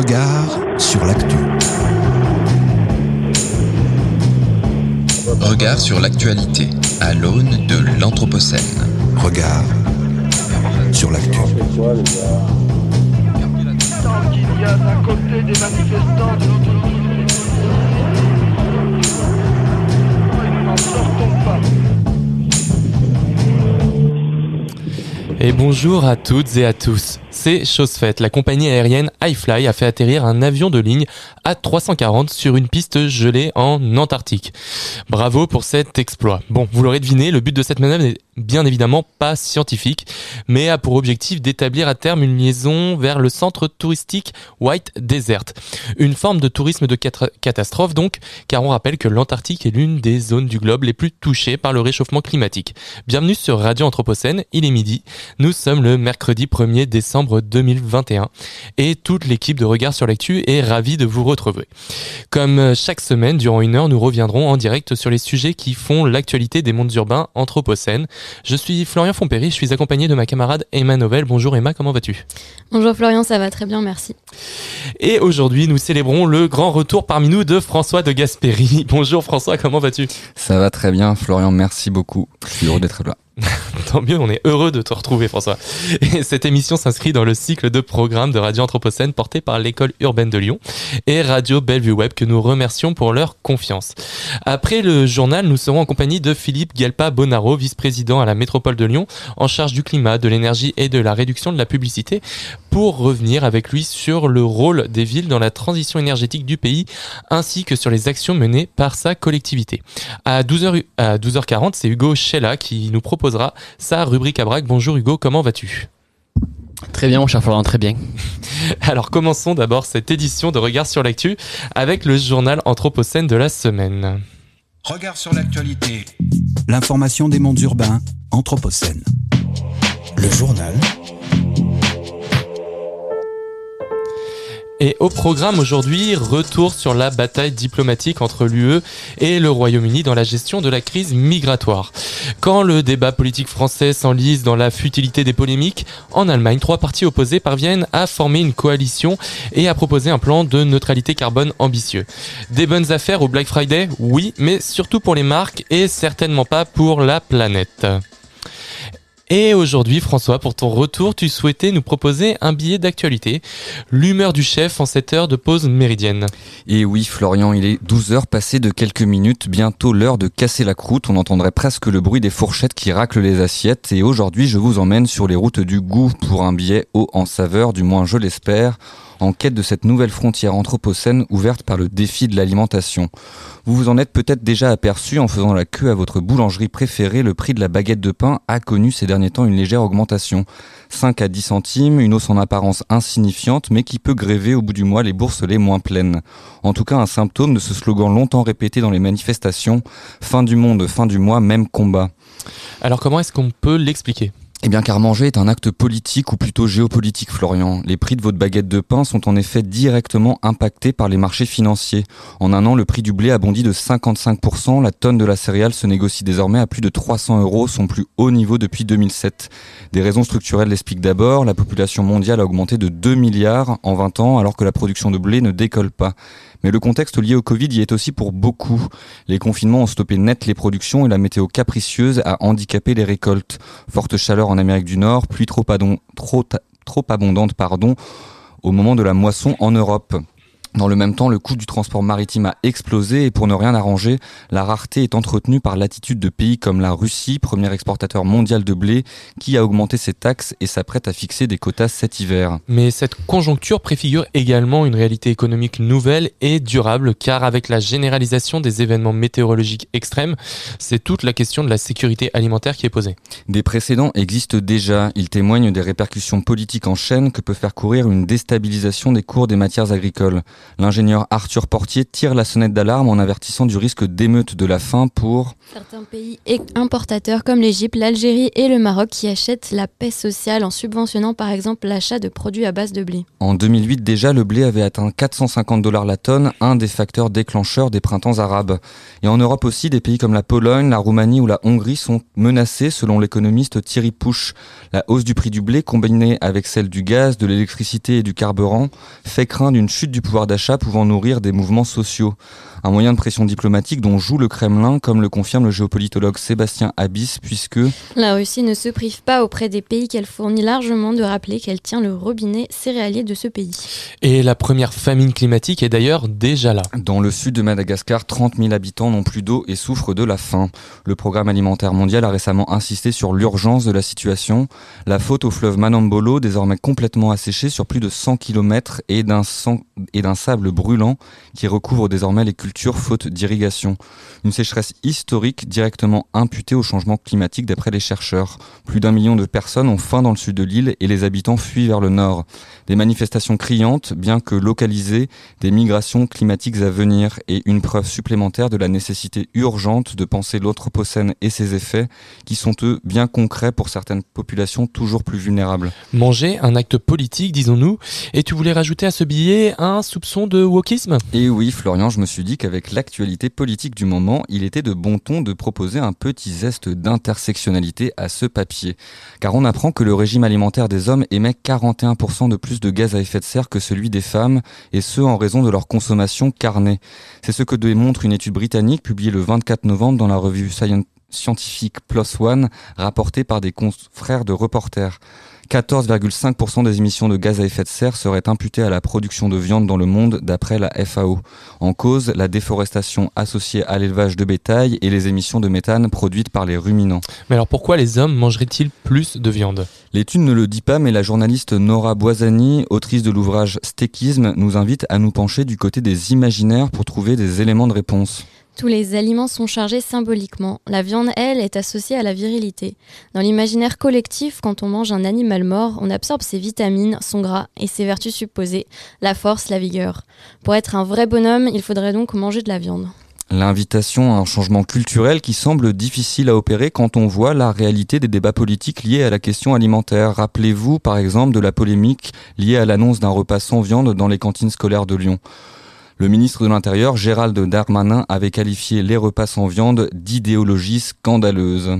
Regard sur l'actu. Regard sur l'actualité à l'aune de l'Anthropocène. Regard sur l'actu. Et bonjour à toutes et à tous. C'est chose faite. La compagnie aérienne iFly a fait atterrir un avion de ligne A340 sur une piste gelée en Antarctique. Bravo pour cet exploit. Bon, vous l'aurez deviné, le but de cette manœuvre bien évidemment pas scientifique, mais a pour objectif d'établir à terme une liaison vers le centre touristique White Desert. Une forme de tourisme de catastrophe donc, car on rappelle que l'Antarctique est l'une des zones du globe les plus touchées par le réchauffement climatique. Bienvenue sur Radio Anthropocène, il est midi. Nous sommes le mercredi 1er décembre 2021 et toute l'équipe de Regard sur l'actu est ravie de vous retrouver. Comme chaque semaine, durant une heure, nous reviendrons en direct sur les sujets qui font l'actualité des mondes urbains anthropocènes. Je suis Florian Fompéry, je suis accompagné de ma camarade Emma Novel. Bonjour Emma, comment vas-tu? Bonjour Florian, ça va très bien, merci. Et aujourd'hui, nous célébrons le grand retour parmi nous de François de Gasperi. Bonjour François, comment vas-tu? Ça va très bien, Florian, merci beaucoup. Je suis heureux d'être là. Tant mieux, on est heureux de te retrouver François. Et cette émission s'inscrit dans le cycle de programmes de Radio Anthropocène porté par l'école urbaine de Lyon et Radio Bellevue Web que nous remercions pour leur confiance. Après le journal, nous serons en compagnie de Philippe Galpa Bonaro, vice-président à la métropole de Lyon, en charge du climat, de l'énergie et de la réduction de la publicité, pour revenir avec lui sur le rôle des villes dans la transition énergétique du pays, ainsi que sur les actions menées par sa collectivité. À 12h, à 12h40, c'est Hugo Chella qui nous proposera sa rubrique à braque. Bonjour Hugo, comment vas-tu? Très bien, mon cher Florian, très bien. Alors commençons d'abord cette édition de Regard sur l'actu avec le journal Anthropocène de la semaine. Regard sur l'actualité. L'information des mondes urbains, Anthropocène. Le journal. Et au programme aujourd'hui, retour sur la bataille diplomatique entre l'UE et le Royaume-Uni dans la gestion de la crise migratoire. Quand le débat politique français s'enlise dans la futilité des polémiques, en Allemagne, trois partis opposés parviennent à former une coalition et à proposer un plan de neutralité carbone ambitieux. Des bonnes affaires au Black Friday Oui, mais surtout pour les marques et certainement pas pour la planète. Et aujourd'hui, François, pour ton retour, tu souhaitais nous proposer un billet d'actualité, l'humeur du chef en cette heure de pause méridienne. Et oui, Florian, il est 12 heures passées de quelques minutes, bientôt l'heure de casser la croûte. On entendrait presque le bruit des fourchettes qui raclent les assiettes. Et aujourd'hui, je vous emmène sur les routes du goût pour un billet haut en saveur, du moins je l'espère, en quête de cette nouvelle frontière anthropocène ouverte par le défi de l'alimentation. Vous vous en êtes peut-être déjà aperçu en faisant la queue à votre boulangerie préférée, le prix de la baguette de pain a connu ces derniers temps une légère augmentation. 5 à 10 centimes, une hausse en apparence insignifiante, mais qui peut gréver au bout du mois les bourses les moins pleines. En tout cas, un symptôme de ce slogan longtemps répété dans les manifestations, fin du monde, fin du mois, même combat. Alors comment est-ce qu'on peut l'expliquer? Eh bien car manger est un acte politique ou plutôt géopolitique Florian. Les prix de votre baguette de pain sont en effet directement impactés par les marchés financiers. En un an, le prix du blé a bondi de 55%, la tonne de la céréale se négocie désormais à plus de 300 euros, son plus haut niveau depuis 2007. Des raisons structurelles l'expliquent d'abord, la population mondiale a augmenté de 2 milliards en 20 ans alors que la production de blé ne décolle pas. Mais le contexte lié au Covid y est aussi pour beaucoup. Les confinements ont stoppé net les productions et la météo capricieuse a handicapé les récoltes. Forte chaleur en Amérique du Nord, pluie trop, abondante pardon, au moment de la moisson en Europe. Dans le même temps, le coût du transport maritime a explosé et pour ne rien arranger, la rareté est entretenue par l'attitude de pays comme la Russie, premier exportateur mondial de blé, qui a augmenté ses taxes et s'apprête à fixer des quotas cet hiver. Mais cette conjoncture préfigure également une réalité économique nouvelle et durable, car avec la généralisation des événements météorologiques extrêmes, c'est toute la question de la sécurité alimentaire qui est posée. Des précédents existent déjà. Ils témoignent des répercussions politiques en chaîne que peut faire courir une déstabilisation des cours des matières agricoles. L'ingénieur Arthur Portier tire la sonnette d'alarme en avertissant du risque d'émeute de la faim pour Certains pays importateurs comme l'Égypte, l'Algérie et le Maroc qui achètent la paix sociale en subventionnant par exemple l'achat de produits à base de blé. En 2008 déjà, le blé avait atteint 450 dollars la tonne, un des facteurs déclencheurs des printemps arabes. Et en Europe aussi, des pays comme la Pologne, la Roumanie ou la Hongrie sont menacés selon l'économiste Thierry Pouche. La hausse du prix du blé combinée avec celle du gaz, de l'électricité et du carburant fait craindre une chute du pouvoir d'achat pouvant nourrir des mouvements sociaux un moyen de pression diplomatique dont joue le Kremlin, comme le confirme le géopolitologue Sébastien Abyss, puisque la Russie ne se prive pas auprès des pays qu'elle fournit largement de rappeler qu'elle tient le robinet céréalier de ce pays. Et la première famine climatique est d'ailleurs déjà là. Dans le sud de Madagascar, 30 000 habitants n'ont plus d'eau et souffrent de la faim. Le programme alimentaire mondial a récemment insisté sur l'urgence de la situation. La faute au fleuve Manambolo, désormais complètement asséché sur plus de 100 km et d'un sable brûlant qui recouvre désormais les cultures faute d'irrigation. Une sécheresse historique directement imputée au changement climatique d'après les chercheurs. Plus d'un million de personnes ont faim dans le sud de l'île et les habitants fuient vers le nord. Des manifestations criantes, bien que localisées, des migrations climatiques à venir et une preuve supplémentaire de la nécessité urgente de penser l'Anthropocène et ses effets, qui sont eux bien concrets pour certaines populations toujours plus vulnérables. Manger, un acte politique, disons-nous, et tu voulais rajouter à ce billet un soupçon de wokisme Et oui, Florian, je me suis dit qu'avec l'actualité politique du moment, il était de bon ton de proposer un petit zeste d'intersectionnalité à ce papier. Car on apprend que le régime alimentaire des hommes émet 41% de plus de gaz à effet de serre que celui des femmes, et ce en raison de leur consommation carnée. C'est ce que démontre une étude britannique publiée le 24 novembre dans la revue scientifique PLOS ONE, rapportée par des confrères de reporters. 14,5% des émissions de gaz à effet de serre seraient imputées à la production de viande dans le monde d'après la FAO. En cause, la déforestation associée à l'élevage de bétail et les émissions de méthane produites par les ruminants. Mais alors pourquoi les hommes mangeraient-ils plus de viande? L'étude ne le dit pas, mais la journaliste Nora Boisani, autrice de l'ouvrage Stéquisme, nous invite à nous pencher du côté des imaginaires pour trouver des éléments de réponse. Tous les aliments sont chargés symboliquement. La viande, elle, est associée à la virilité. Dans l'imaginaire collectif, quand on mange un animal mort, on absorbe ses vitamines, son gras et ses vertus supposées, la force, la vigueur. Pour être un vrai bonhomme, il faudrait donc manger de la viande. L'invitation à un changement culturel qui semble difficile à opérer quand on voit la réalité des débats politiques liés à la question alimentaire. Rappelez-vous par exemple de la polémique liée à l'annonce d'un repas sans viande dans les cantines scolaires de Lyon. Le ministre de l'Intérieur, Gérald Darmanin, avait qualifié les repas sans viande d'idéologie scandaleuse.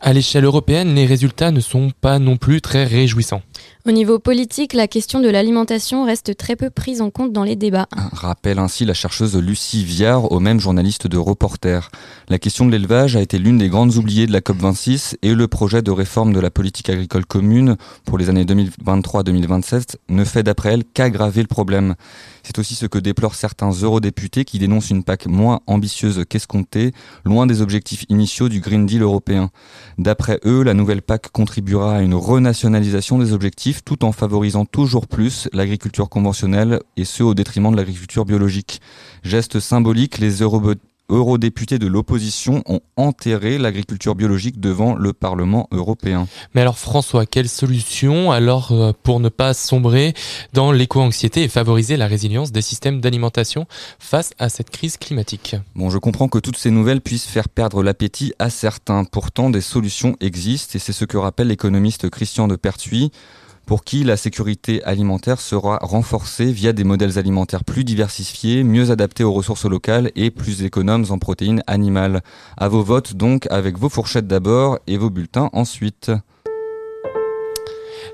À l'échelle européenne, les résultats ne sont pas non plus très réjouissants. Au niveau politique, la question de l'alimentation reste très peu prise en compte dans les débats. Rappelle ainsi la chercheuse Lucie Viard, au même journaliste de Reporter. La question de l'élevage a été l'une des grandes oubliées de la COP26 et le projet de réforme de la politique agricole commune pour les années 2023-2027 ne fait d'après elle qu'aggraver le problème. C'est aussi ce que déplorent certains eurodéputés qui dénoncent une PAC moins ambitieuse qu'escomptée, loin des objectifs initiaux du Green Deal européen. D'après eux, la nouvelle PAC contribuera à une renationalisation des objectifs tout en favorisant toujours plus l'agriculture conventionnelle et ce au détriment de l'agriculture biologique. Geste symbolique, les eurodéputés de l'opposition ont enterré l'agriculture biologique devant le Parlement européen. Mais alors François, quelle solution alors euh, pour ne pas sombrer dans l'éco-anxiété et favoriser la résilience des systèmes d'alimentation face à cette crise climatique? Bon, je comprends que toutes ces nouvelles puissent faire perdre l'appétit à certains. Pourtant, des solutions existent et c'est ce que rappelle l'économiste Christian de Pertuis pour qui la sécurité alimentaire sera renforcée via des modèles alimentaires plus diversifiés, mieux adaptés aux ressources locales et plus économes en protéines animales. À vos votes donc avec vos fourchettes d'abord et vos bulletins ensuite.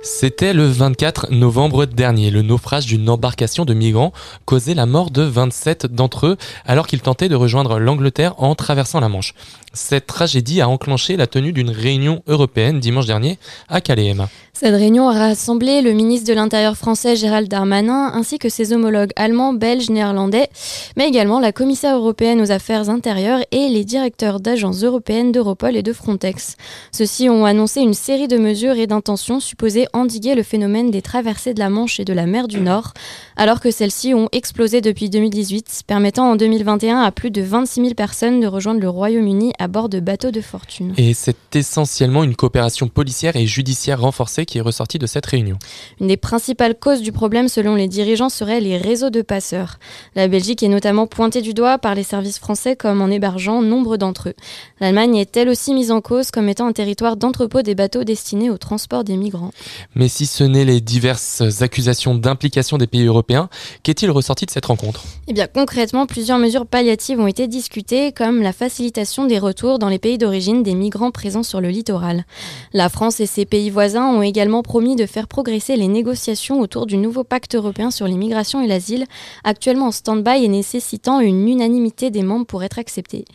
C'était le 24 novembre dernier. Le naufrage d'une embarcation de migrants causait la mort de 27 d'entre eux alors qu'ils tentaient de rejoindre l'Angleterre en traversant la Manche. Cette tragédie a enclenché la tenue d'une réunion européenne dimanche dernier à Calais. Cette réunion a rassemblé le ministre de l'Intérieur français Gérald Darmanin ainsi que ses homologues allemands, belges, néerlandais, mais également la commissaire européenne aux affaires intérieures et les directeurs d'agences européennes d'Europol et de Frontex. Ceux-ci ont annoncé une série de mesures et d'intentions supposées endiguer le phénomène des traversées de la Manche et de la mer du Nord, alors que celles-ci ont explosé depuis 2018, permettant en 2021 à plus de 26 000 personnes de rejoindre le Royaume-Uni à bord de bateaux de fortune. Et c'est essentiellement une coopération policière et judiciaire renforcée qui est ressortie de cette réunion. Une des principales causes du problème, selon les dirigeants, serait les réseaux de passeurs. La Belgique est notamment pointée du doigt par les services français comme en hébergeant nombre d'entre eux. L'Allemagne est elle aussi mise en cause comme étant un territoire d'entrepôt des bateaux destinés au transport des migrants. Mais si ce n'est les diverses accusations d'implication des pays européens, qu'est-il ressorti de cette rencontre? Eh bien concrètement, plusieurs mesures palliatives ont été discutées, comme la facilitation des retours dans les pays d'origine des migrants présents sur le littoral. La France et ses pays voisins ont également promis de faire progresser les négociations autour du nouveau pacte européen sur l'immigration et l'asile, actuellement en stand-by et nécessitant une unanimité des membres pour être accepté.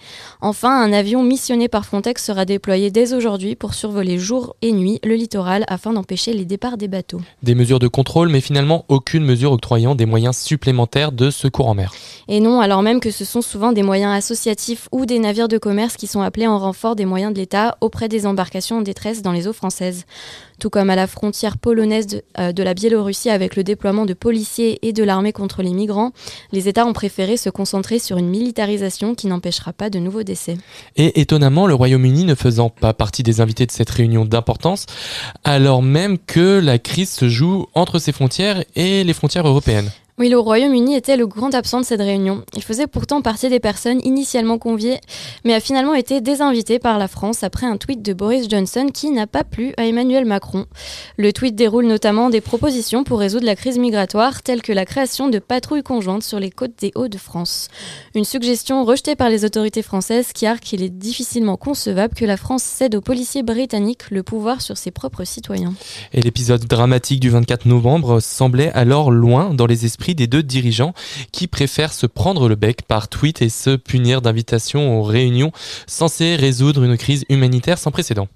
Enfin, un avion missionné par Frontex sera déployé dès aujourd'hui pour survoler jour et nuit le littoral afin d'empêcher les départs des bateaux. Des mesures de contrôle, mais finalement aucune mesure octroyant des moyens supplémentaires de secours en mer. Et non, alors même que ce sont souvent des moyens associatifs ou des navires de commerce qui sont appelés en renfort des moyens de l'État auprès des embarcations en détresse dans les eaux françaises tout comme à la frontière polonaise de, euh, de, la Biélorussie avec le déploiement de policiers et de l'armée contre les migrants, les États ont préféré se concentrer sur une militarisation qui n'empêchera pas de nouveaux décès. Et étonnamment, le Royaume-Uni ne faisant pas partie des invités de cette réunion d'importance, alors même que la crise se joue entre ses frontières et les frontières européennes. Oui, le Royaume-Uni était le grand absent de cette réunion. Il faisait pourtant partie des personnes initialement conviées, mais a finalement été désinvité par la France après un tweet de Boris Johnson qui n'a pas plu à Emmanuel Macron. Le tweet déroule notamment des propositions pour résoudre la crise migratoire, telles que la création de patrouilles conjointes sur les côtes des Hauts-de-France. Une suggestion rejetée par les autorités françaises qui argue qu'il est difficilement concevable que la France cède aux policiers britanniques le pouvoir sur ses propres citoyens. Et l'épisode dramatique du 24 novembre semblait alors loin dans les esprits des deux dirigeants qui préfèrent se prendre le bec par tweet et se punir d'invitations aux réunions censées résoudre une crise humanitaire sans précédent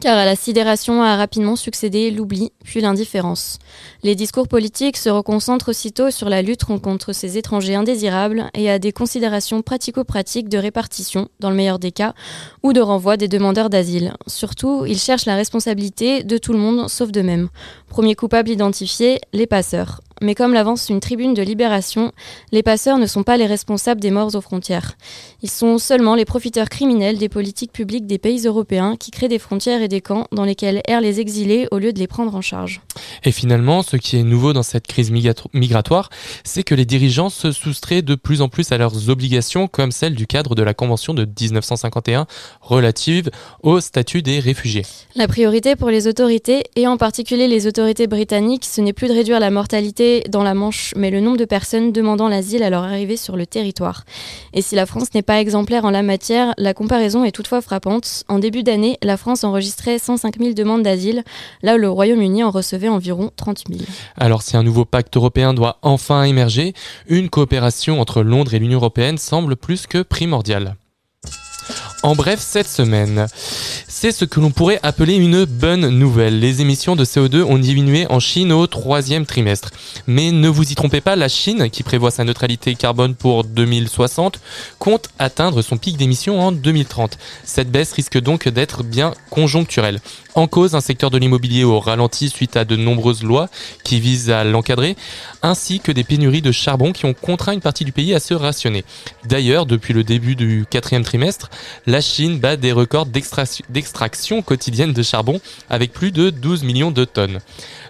car à la sidération a rapidement succédé l'oubli, puis l'indifférence. Les discours politiques se reconcentrent aussitôt sur la lutte contre ces étrangers indésirables et à des considérations pratico-pratiques de répartition, dans le meilleur des cas, ou de renvoi des demandeurs d'asile. Surtout, ils cherchent la responsabilité de tout le monde sauf d'eux-mêmes. Premier coupable identifié, les passeurs. Mais comme l'avance une tribune de libération, les passeurs ne sont pas les responsables des morts aux frontières. Ils sont seulement les profiteurs criminels des politiques publiques des pays européens qui créent des frontières et des camps dans lesquels errent les exilés au lieu de les prendre en charge. Et finalement, ce qui est nouveau dans cette crise migratoire, c'est que les dirigeants se soustraient de plus en plus à leurs obligations, comme celle du cadre de la Convention de 1951 relative au statut des réfugiés. La priorité pour les autorités, et en particulier les autorités britanniques, ce n'est plus de réduire la mortalité dans la Manche, mais le nombre de personnes demandant l'asile à leur arrivée sur le territoire. Et si la France n'est pas exemplaire en la matière, la comparaison est toutefois frappante. En début d'année, la France enregistrait 105 000 demandes d'asile, là où le Royaume-Uni en recevait environ 30 000. Alors si un nouveau pacte européen doit enfin émerger, une coopération entre Londres et l'Union européenne semble plus que primordiale. En bref, cette semaine, c'est ce que l'on pourrait appeler une bonne nouvelle. Les émissions de CO2 ont diminué en Chine au troisième trimestre. Mais ne vous y trompez pas, la Chine, qui prévoit sa neutralité carbone pour 2060, compte atteindre son pic d'émissions en 2030. Cette baisse risque donc d'être bien conjoncturelle. En cause, un secteur de l'immobilier au ralenti suite à de nombreuses lois qui visent à l'encadrer, ainsi que des pénuries de charbon qui ont contraint une partie du pays à se rationner. D'ailleurs, depuis le début du quatrième trimestre, la Chine bat des records d'extraction quotidienne de charbon avec plus de 12 millions de tonnes.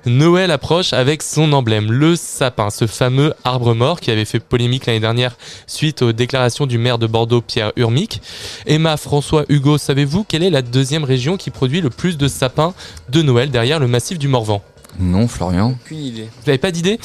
Noël approche avec son emblème, le sapin, ce fameux arbre mort qui avait fait polémique l'année dernière suite aux déclarations du maire de Bordeaux, Pierre Urmic. Emma, François, Hugo, savez-vous quelle est la deuxième région qui produit le plus de sapins de Noël derrière le massif du Morvan? Non, Florian. Aucune idée. Vous n'avez pas d'idée?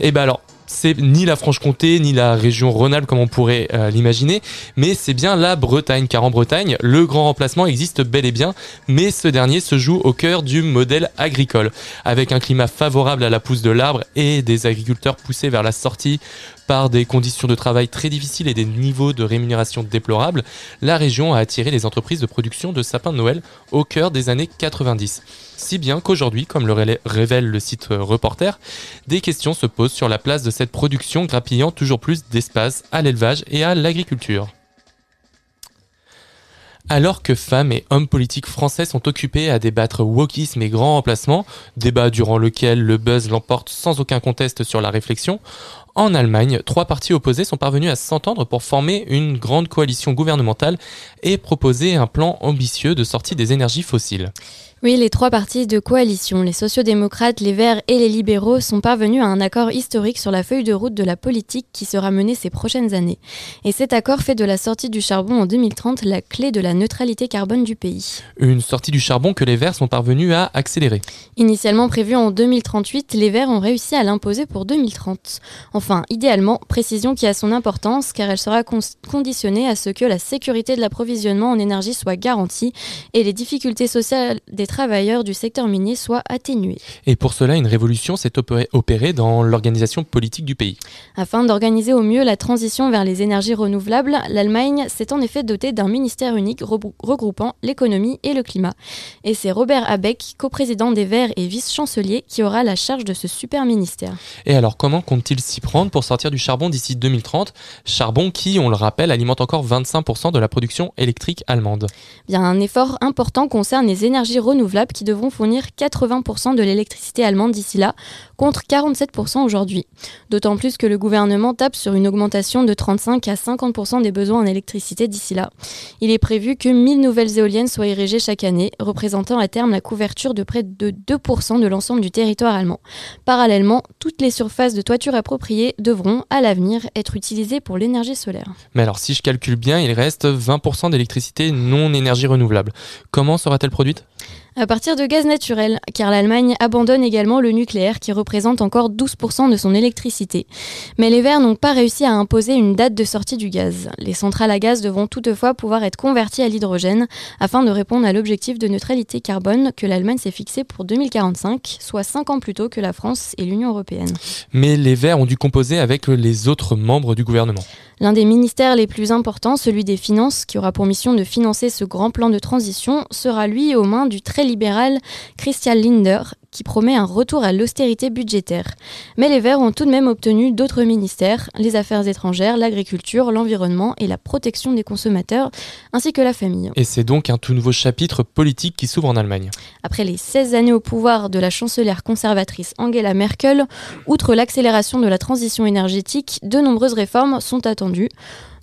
Eh ben alors, c'est ni la Franche-Comté ni la région Rhône-Alpes comme on pourrait euh, l'imaginer, mais c'est bien la Bretagne, car en Bretagne, le grand remplacement existe bel et bien, mais ce dernier se joue au cœur du modèle agricole, avec un climat favorable à la pousse de l'arbre et des agriculteurs poussés vers la sortie par des conditions de travail très difficiles et des niveaux de rémunération déplorables, la région a attiré les entreprises de production de sapins de Noël au cœur des années 90. Si bien qu'aujourd'hui, comme le révèle le site Reporter, des questions se posent sur la place de cette production grappillant toujours plus d'espace à l'élevage et à l'agriculture. Alors que femmes et hommes politiques français sont occupés à débattre wokisme et grand remplacement, débat durant lequel le buzz l'emporte sans aucun conteste sur la réflexion, en Allemagne, trois partis opposés sont parvenus à s'entendre pour former une grande coalition gouvernementale et proposer un plan ambitieux de sortie des énergies fossiles. Oui, les trois partis de coalition, les sociodémocrates, les Verts et les libéraux, sont parvenus à un accord historique sur la feuille de route de la politique qui sera menée ces prochaines années. Et cet accord fait de la sortie du charbon en 2030 la clé de la neutralité carbone du pays. Une sortie du charbon que les Verts sont parvenus à accélérer. Initialement prévue en 2038, les Verts ont réussi à l'imposer pour 2030. Enfin, idéalement, précision qui a son importance car elle sera conditionnée à ce que la sécurité de l'approvisionnement en énergie soit garantie et les difficultés sociales des travailleurs du secteur minier soient atténués. Et pour cela, une révolution s'est opérée dans l'organisation politique du pays. Afin d'organiser au mieux la transition vers les énergies renouvelables, l'Allemagne s'est en effet dotée d'un ministère unique regroupant l'économie et le climat. Et c'est Robert Habeck, coprésident des Verts et vice-chancelier, qui aura la charge de ce super ministère. Et alors, comment compte-t-il s'y prendre pour sortir du charbon d'ici 2030 Charbon qui, on le rappelle, alimente encore 25% de la production électrique allemande. Bien, un effort important concerne les énergies renouvelables qui devront fournir 80% de l'électricité allemande d'ici là, contre 47% aujourd'hui. D'autant plus que le gouvernement tape sur une augmentation de 35 à 50% des besoins en électricité d'ici là. Il est prévu que 1000 nouvelles éoliennes soient érigées chaque année, représentant à terme la couverture de près de 2% de l'ensemble du territoire allemand. Parallèlement, toutes les surfaces de toiture appropriées devront, à l'avenir, être utilisées pour l'énergie solaire. Mais alors, si je calcule bien, il reste 20% d'électricité non énergie renouvelable. Comment sera-t-elle produite? À partir de gaz naturel, car l'Allemagne abandonne également le nucléaire qui représente encore 12% de son électricité. Mais les Verts n'ont pas réussi à imposer une date de sortie du gaz. Les centrales à gaz devront toutefois pouvoir être converties à l'hydrogène afin de répondre à l'objectif de neutralité carbone que l'Allemagne s'est fixé pour 2045, soit 5 ans plus tôt que la France et l'Union européenne. Mais les Verts ont dû composer avec les autres membres du gouvernement. L'un des ministères les plus importants, celui des Finances, qui aura pour mission de financer ce grand plan de transition, sera lui aux mains du très libéral Christian Linder, qui promet un retour à l'austérité budgétaire. Mais les Verts ont tout de même obtenu d'autres ministères, les affaires étrangères, l'agriculture, l'environnement et la protection des consommateurs, ainsi que la famille. Et c'est donc un tout nouveau chapitre politique qui s'ouvre en Allemagne. Après les 16 années au pouvoir de la chancelière conservatrice Angela Merkel, outre l'accélération de la transition énergétique, de nombreuses réformes sont attendues.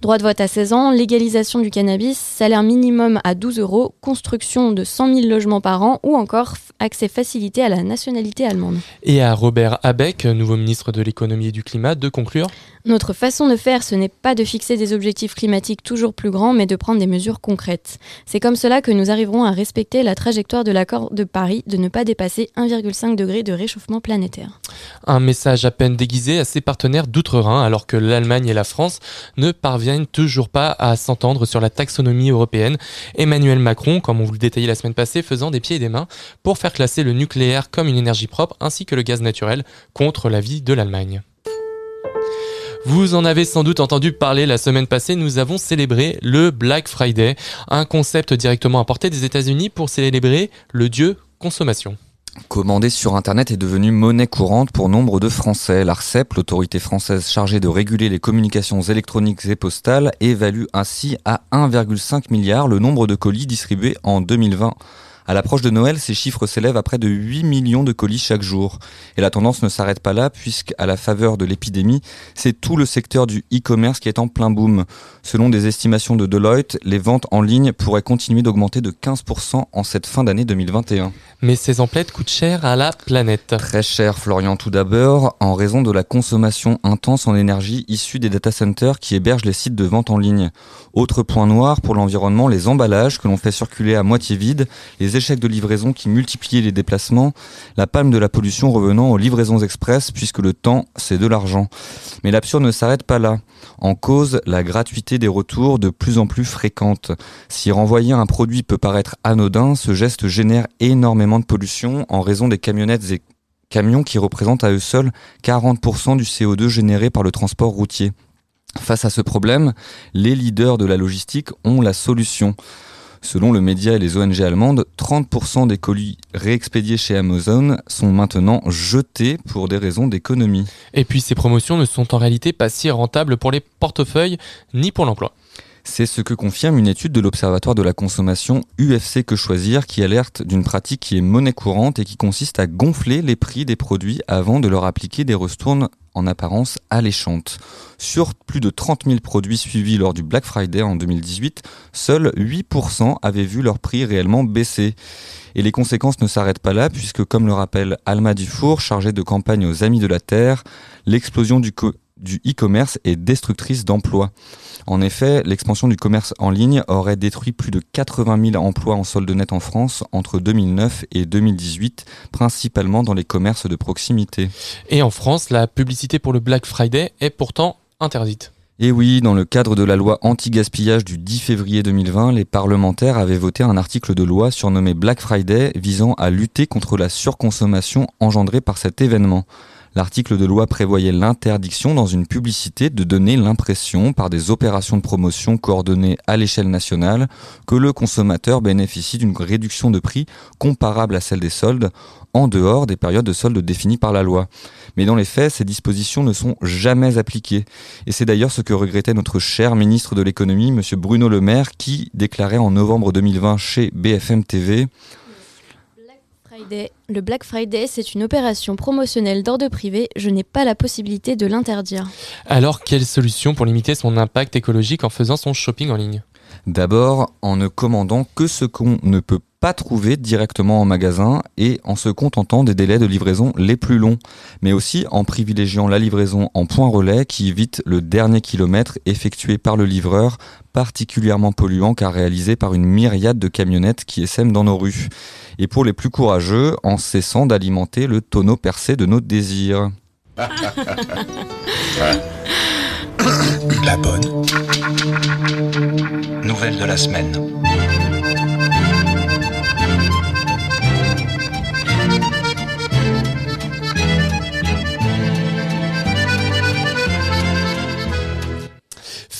Droit de vote à 16 ans, légalisation du cannabis, salaire minimum à 12 euros, construction de 100 000 logements par an ou encore accès facilité à la nationalité allemande. Et à Robert Habeck, nouveau ministre de l'économie et du climat, de conclure Notre façon de faire, ce n'est pas de fixer des objectifs climatiques toujours plus grands, mais de prendre des mesures concrètes. C'est comme cela que nous arriverons à respecter la trajectoire de l'accord de Paris de ne pas dépasser 1,5 degré de réchauffement planétaire. Un message à peine déguisé à ses partenaires d'outre-Rhin, alors que l'Allemagne et la France ne parviennent toujours pas à s'entendre sur la taxonomie européenne. Emmanuel Macron, comme on vous le détaillait la semaine passée, faisant des pieds et des mains pour faire classer le nucléaire comme une énergie propre ainsi que le gaz naturel contre l'avis de l'Allemagne. Vous en avez sans doute entendu parler la semaine passée, nous avons célébré le Black Friday, un concept directement importé des États-Unis pour célébrer le dieu consommation. Commander sur Internet est devenu monnaie courante pour nombre de Français. L'ARCEP, l'autorité française chargée de réguler les communications électroniques et postales, évalue ainsi à 1,5 milliard le nombre de colis distribués en 2020. À l'approche de Noël, ces chiffres s'élèvent à près de 8 millions de colis chaque jour. Et la tendance ne s'arrête pas là, puisqu'à la faveur de l'épidémie, c'est tout le secteur du e-commerce qui est en plein boom. Selon des estimations de Deloitte, les ventes en ligne pourraient continuer d'augmenter de 15% en cette fin d'année 2021. Mais ces emplettes coûtent cher à la planète. Très cher, Florian, tout d'abord, en raison de la consommation intense en énergie issue des data centers qui hébergent les sites de vente en ligne. Autre point noir pour l'environnement, les emballages que l'on fait circuler à moitié vide, les échecs de livraison qui multipliaient les déplacements, la palme de la pollution revenant aux livraisons express puisque le temps, c'est de l'argent. Mais l'absurde ne s'arrête pas là. En cause, la gratuité des retours de plus en plus fréquente. Si renvoyer un produit peut paraître anodin, ce geste génère énormément de pollution en raison des camionnettes et camions qui représentent à eux seuls 40% du CO2 généré par le transport routier. Face à ce problème, les leaders de la logistique ont la solution. Selon le média et les ONG allemandes, 30% des colis réexpédiés chez Amazon sont maintenant jetés pour des raisons d'économie. Et puis ces promotions ne sont en réalité pas si rentables pour les portefeuilles ni pour l'emploi. C'est ce que confirme une étude de l'Observatoire de la consommation UFC Que Choisir qui alerte d'une pratique qui est monnaie courante et qui consiste à gonfler les prix des produits avant de leur appliquer des restournes en apparence alléchantes. Sur plus de 30 000 produits suivis lors du Black Friday en 2018, seuls 8% avaient vu leur prix réellement baisser. Et les conséquences ne s'arrêtent pas là, puisque comme le rappelle Alma Dufour, chargée de campagne aux Amis de la Terre, l'explosion du e-commerce est destructrice d'emplois. En effet, l'expansion du commerce en ligne aurait détruit plus de 80 000 emplois en solde net en France entre 2009 et 2018, principalement dans les commerces de proximité. Et en France, la publicité pour le Black Friday est pourtant interdite. Et oui, dans le cadre de la loi anti-gaspillage du 10 février 2020, les parlementaires avaient voté un article de loi surnommé Black Friday visant à lutter contre la surconsommation engendrée par cet événement. L'article de loi prévoyait l'interdiction dans une publicité de donner l'impression, par des opérations de promotion coordonnées à l'échelle nationale, que le consommateur bénéficie d'une réduction de prix comparable à celle des soldes, en dehors des périodes de soldes définies par la loi. Mais dans les faits, ces dispositions ne sont jamais appliquées. Et c'est d'ailleurs ce que regrettait notre cher ministre de l'économie, M. Bruno Le Maire, qui déclarait en novembre 2020 chez BFM TV le Black Friday, c'est une opération promotionnelle d'ordre privé. Je n'ai pas la possibilité de l'interdire. Alors, quelle solution pour limiter son impact écologique en faisant son shopping en ligne? D'abord, en ne commandant que ce qu'on ne peut pas trouver directement en magasin et en se contentant des délais de livraison les plus longs, mais aussi en privilégiant la livraison en point relais qui évite le dernier kilomètre effectué par le livreur, particulièrement polluant car réalisé par une myriade de camionnettes qui essaiment dans nos rues. Et pour les plus courageux, en cessant d'alimenter le tonneau percé de nos désirs. La bonne. Nouvelle de la semaine.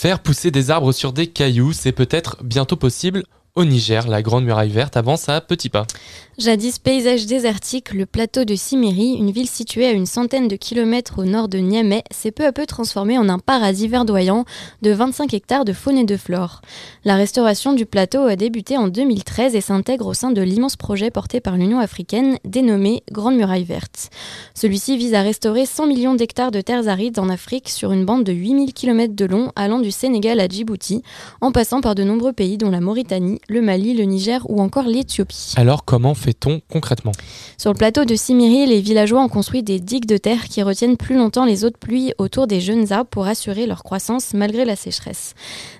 Faire pousser des arbres sur des cailloux, c'est peut-être bientôt possible au Niger, la Grande Muraille Verte avance à petits pas. Jadis paysage désertique, le plateau de Simiri, une ville située à une centaine de kilomètres au nord de Niamey, s'est peu à peu transformé en un paradis verdoyant de 25 hectares de faune et de flore. La restauration du plateau a débuté en 2013 et s'intègre au sein de l'immense projet porté par l'Union africaine dénommé Grande Muraille Verte. Celui-ci vise à restaurer 100 millions d'hectares de terres arides en Afrique sur une bande de 8000 km de long allant du Sénégal à Djibouti, en passant par de nombreux pays dont la Mauritanie, le Mali, le Niger ou encore l'Éthiopie. Alors comment concrètement? Sur le plateau de Simiri, les villageois ont construit des digues de terre qui retiennent plus longtemps les eaux de pluie autour des jeunes arbres pour assurer leur croissance malgré la sécheresse.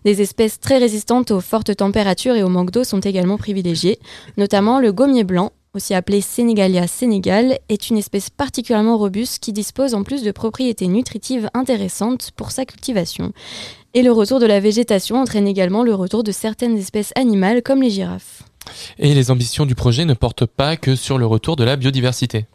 Des espèces très résistantes aux fortes températures et au manque d'eau sont également privilégiées, notamment le gommier blanc, aussi appelé Sénégalia sénégal, est une espèce particulièrement robuste qui dispose en plus de propriétés nutritives intéressantes pour sa cultivation. Et le retour de la végétation entraîne également le retour de certaines espèces animales comme les girafes. Et les ambitions du projet ne portent pas que sur le retour de la biodiversité.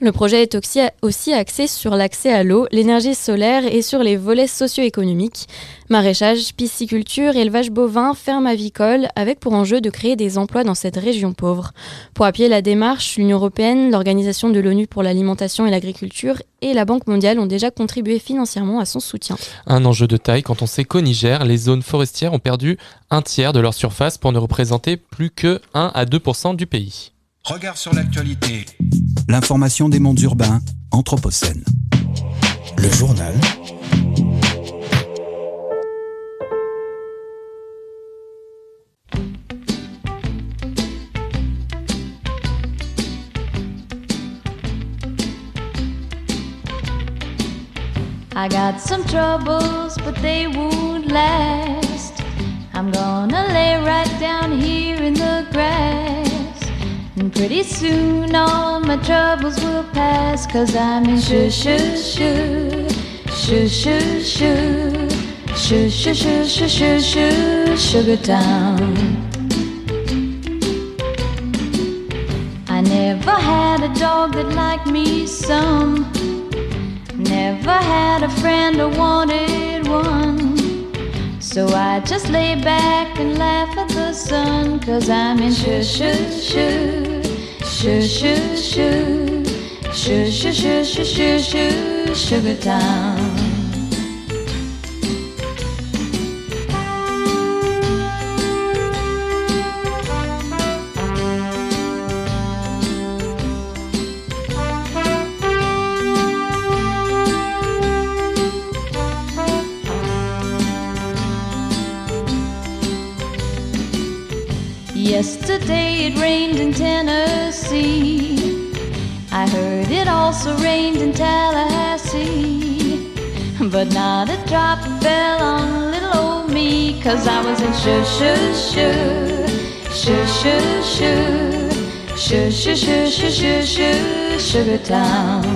Le projet est aussi axé sur l'accès à l'eau, l'énergie solaire et sur les volets socio-économiques, maraîchage, pisciculture, élevage bovin, ferme avicole, avec pour enjeu de créer des emplois dans cette région pauvre. Pour appuyer la démarche, l'Union européenne, l'Organisation de l'ONU pour l'alimentation et l'agriculture et la Banque mondiale ont déjà contribué financièrement à son soutien. Un enjeu de taille quand on sait qu'au Niger, les zones forestières ont perdu un tiers de leur surface pour ne représenter plus que 1 à 2% du pays. Regard sur l'actualité. L'information des mondes urbains, Anthropocène. Le journal. I got some troubles, but they won't last. I'm gonna lay right down here in the grass. And pretty soon all my troubles will pass Cause I'm in shoo shoo shoo Shoo shoo shoo Shoo shoo shoo shoo shoo shoo Sugar Town I never had a dog that liked me some Never had a friend or wanted one so I just lay back and laugh at the sun Cause I'm in shoo shoo shoo Shoo shoo shoo Shoo shoo shoo shoo shoo shoo Sugar Town rained in Tennessee. I heard it also rained in Tallahassee. But not a drop fell on little old me, cause I was in shoo shoo shoo, shoo shoo shoo, shoo shoo shoo shoo shoo shoo, Sugar Town.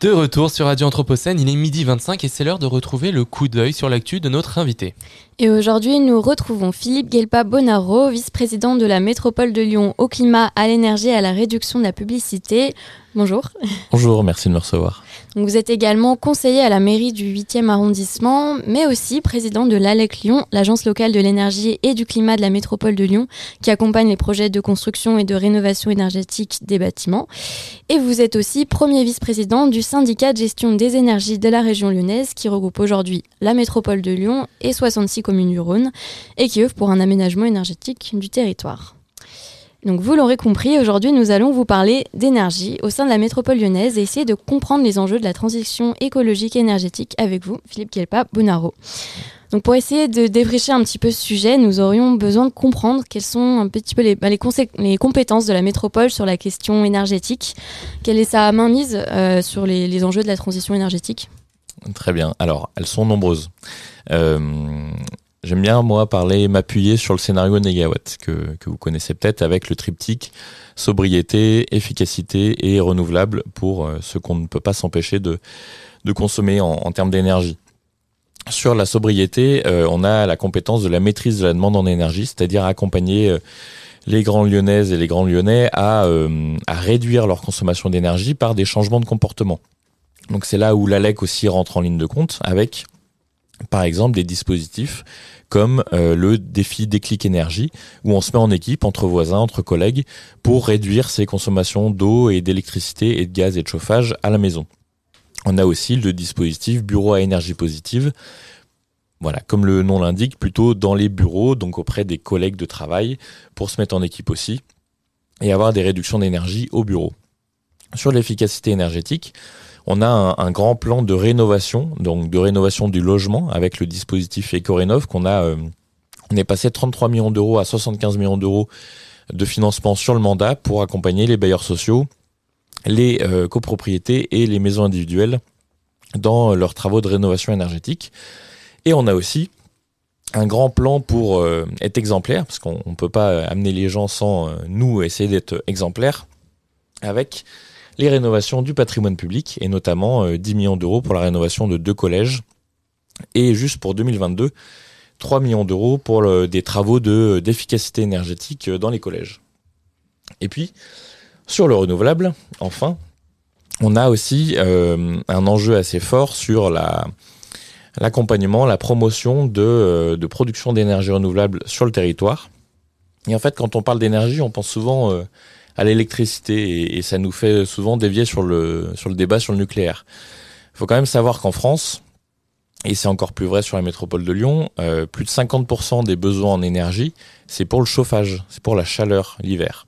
De retour sur Radio Anthropocène, il est midi 25 et c'est l'heure de retrouver le coup d'œil sur l'actu de notre invité. Et aujourd'hui, nous retrouvons Philippe Guelpa Bonaro, vice-président de la métropole de Lyon au climat, à l'énergie et à la réduction de la publicité. Bonjour. Bonjour, merci de me recevoir. Vous êtes également conseiller à la mairie du 8e arrondissement, mais aussi président de l'ALEC Lyon, l'agence locale de l'énergie et du climat de la métropole de Lyon, qui accompagne les projets de construction et de rénovation énergétique des bâtiments. Et vous êtes aussi premier vice-président du syndicat de gestion des énergies de la région lyonnaise, qui regroupe aujourd'hui la métropole de Lyon et 66 communes du Rhône, et qui œuvre pour un aménagement énergétique du territoire. Donc vous l'aurez compris, aujourd'hui nous allons vous parler d'énergie au sein de la métropole lyonnaise et essayer de comprendre les enjeux de la transition écologique et énergétique avec vous, Philippe Kelpa Bonaro. Donc pour essayer de défricher un petit peu ce sujet, nous aurions besoin de comprendre quelles sont un petit peu les, bah, compétences de la métropole sur la question énergétique. Quelle est sa mainmise euh, sur les, les enjeux de la transition énergétique? Très bien. Alors, elles sont nombreuses. Euh, J'aime bien, moi, parler, m'appuyer sur le scénario négawatt que, que vous connaissez peut-être avec le triptyque sobriété, efficacité et renouvelable pour euh, ce qu'on ne peut pas s'empêcher de, de consommer en, en termes d'énergie. Sur la sobriété, euh, on a la compétence de la maîtrise de la demande en énergie, c'est-à-dire accompagner euh, les grands lyonnaises et les grands lyonnais à, euh, à réduire leur consommation d'énergie par des changements de comportement. Donc c'est là où l'ALEC aussi rentre en ligne de compte avec par exemple des dispositifs comme euh, le défi déclic énergie, où on se met en équipe entre voisins, entre collègues, pour réduire ses consommations d'eau et d'électricité et de gaz et de chauffage à la maison. On a aussi le dispositif bureau à énergie positive, voilà, comme le nom l'indique, plutôt dans les bureaux, donc auprès des collègues de travail, pour se mettre en équipe aussi, et avoir des réductions d'énergie au bureau. Sur l'efficacité énergétique, on a un, grand plan de rénovation, donc de rénovation du logement avec le dispositif EcoRénov qu'on a. Euh, on est passé de 33 millions d'euros à 75 millions d'euros de financement sur le mandat pour accompagner les bailleurs sociaux, les euh, copropriétés et les maisons individuelles dans leurs travaux de rénovation énergétique. Et on a aussi un grand plan pour euh, être exemplaire, parce qu'on ne peut pas amener les gens sans nous essayer d'être exemplaires, avec les rénovations du patrimoine public et notamment euh, 10 millions d'euros pour la rénovation de deux collèges et juste pour 2022 3 millions d'euros pour des travaux de d'efficacité énergétique dans les collèges. Et puis sur le renouvelable, enfin, on a aussi euh, un enjeu assez fort sur la l'accompagnement, la promotion de, euh, de production d'énergie renouvelable sur le territoire. Et en fait, quand on parle d'énergie, on pense souvent euh, à l'électricité et, ça nous fait souvent dévier sur le, sur le débat sur le nucléaire. Il faut quand même savoir qu'en France, et c'est encore plus vrai sur la métropole de Lyon, euh, plus de 50% des besoins en énergie, c'est pour le chauffage, c'est pour la chaleur l'hiver.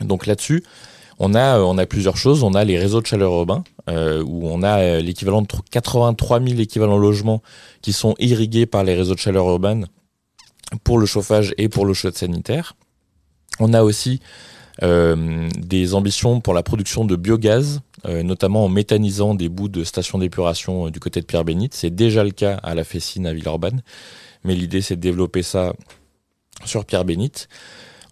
Donc là-dessus, on a, on a plusieurs choses. On a les réseaux de chaleur urbains, euh, où on a l'équivalent de 83 000 équivalents logements qui sont irrigués par les réseaux de chaleur urbaine pour le chauffage et pour l'eau chaude sanitaire. On a aussi euh, des ambitions pour la production de biogaz, euh, notamment en méthanisant des bouts de stations d'épuration euh, du côté de Pierre-Bénite. C'est déjà le cas à la Fessine à Villeurbanne, mais l'idée c'est de développer ça sur Pierre-Bénite.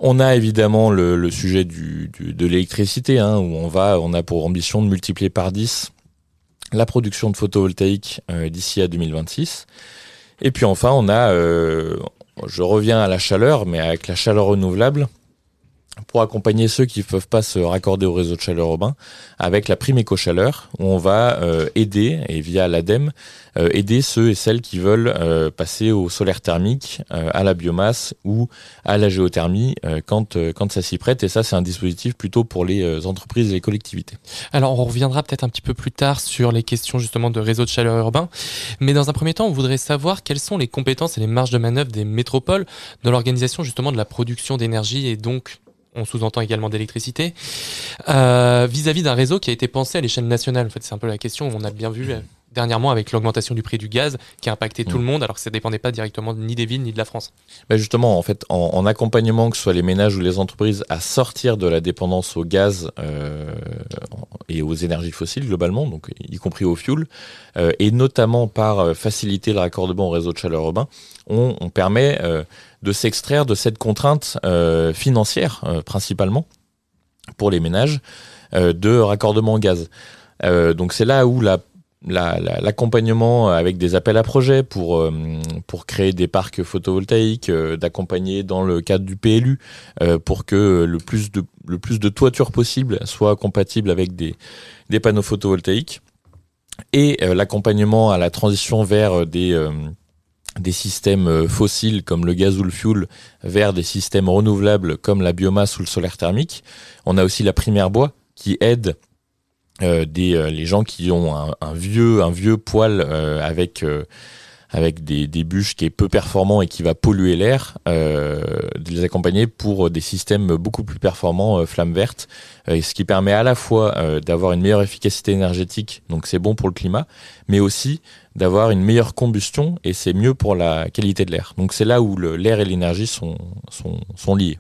On a évidemment le, sujet de l'électricité, hein, où on va, on a pour ambition de multiplier par 10 la production de photovoltaïque euh, d'ici à 2026. Et puis enfin, on a, euh, je reviens à la chaleur, mais avec la chaleur renouvelable, pour accompagner ceux qui ne peuvent pas se raccorder au réseau de chaleur urbain avec la prime éco-chaleur on va euh, aider et via l'ADEME euh, aider ceux et celles qui veulent euh, passer au solaire thermique, à la biomasse ou à la géothermie quand quand ça s'y prête et ça c'est un dispositif plutôt pour les entreprises et les collectivités. Alors on reviendra peut-être un petit peu plus tard sur les questions justement de réseau de chaleur urbain, mais dans un premier temps on voudrait savoir quelles sont les compétences et les marges de manœuvre des métropoles dans l'organisation justement de la production d'énergie et donc on sous-entend également d'électricité, euh, vis-à-vis d'un réseau qui a été pensé à l'échelle nationale. En fait, c'est un peu la question. On a bien vu euh, dernièrement avec l'augmentation du prix du gaz qui a impacté tout mm. le monde alors que ça dépendait pas directement ni des villes ni de la France. Bah justement, en fait, en, accompagnement, que ce soit les ménages ou les entreprises, à sortir de la dépendance au gaz euh, et aux énergies fossiles globalement, donc y compris au fuel, et notamment par faciliter le raccordement au réseau de chaleur urbain, on, permet de s'extraire de cette contrainte euh, financière euh, principalement pour les ménages euh, de raccordement au gaz. donc c'est là où la l'accompagnement avec des appels à projets pour pour créer des parcs photovoltaïques, d'accompagner dans le cadre du PLU pour que le plus de le toitures possible soit compatible avec des des panneaux photovoltaïques et l'accompagnement à la transition vers des des systèmes euh, fossiles comme le gaz ou le fuel vers des systèmes renouvelables comme la biomasse ou le solaire thermique. On a aussi la primaire bois qui aide euh, euh, les gens qui ont un, vieux un vieux poêle avec avec des, des, bûches qui est peu performant et qui va polluer l'air, euh, de les accompagner pour des systèmes beaucoup plus performants, euh, flammes vertes, euh, ce qui permet à la fois d'avoir une meilleure efficacité énergétique, donc c'est bon pour le climat, mais aussi d'avoir une meilleure combustion et c'est mieux pour la qualité de l'air. Donc c'est là où l'air et l'énergie sont, sont liés.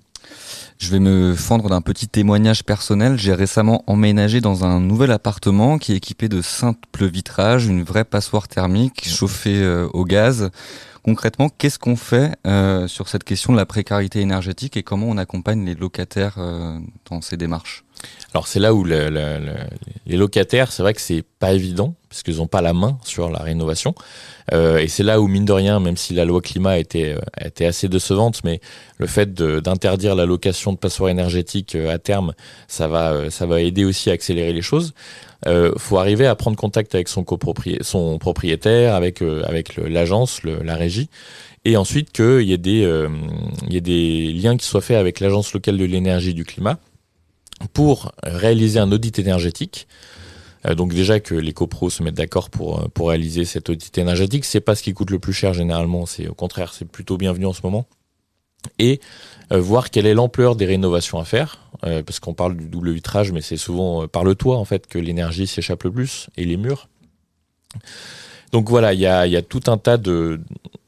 Je vais me fendre d'un petit témoignage personnel. J'ai récemment emménagé dans un nouvel appartement qui est équipé de simples vitrages, une vraie passoire thermique chauffée euh, au gaz. Concrètement, qu'est-ce qu'on fait euh, sur cette question de la précarité énergétique et comment on accompagne les locataires euh, dans ces démarches? Alors c'est là où le, les locataires, c'est vrai que c'est pas évident parce qu'ils n'ont pas la main sur la rénovation. Euh, et c'est là où mine de rien, même si la loi climat était, euh, était assez décevante, mais le fait d'interdire la location de passoires énergétiques euh, à terme, ça va, euh, ça va aider aussi à accélérer les choses. Euh, faut arriver à prendre contact avec son copropriétaire, son propriétaire, avec avec l'agence, la régie, et ensuite qu'il y ait des il y ait des liens qui soient faits avec l'agence locale de l'énergie du climat pour réaliser un audit énergétique. Euh, donc déjà que les copros se mettent d'accord pour euh, pour réaliser cet audit énergétique, c'est pas ce qui coûte le plus cher généralement, c'est au contraire, c'est plutôt bienvenu en ce moment. Et euh, voir quelle est l'ampleur des rénovations à faire, parce qu'on parle du double vitrage, mais c'est souvent par le toit en fait que l'énergie s'échappe le plus et les murs. Donc voilà, il y a, y a tout un tas de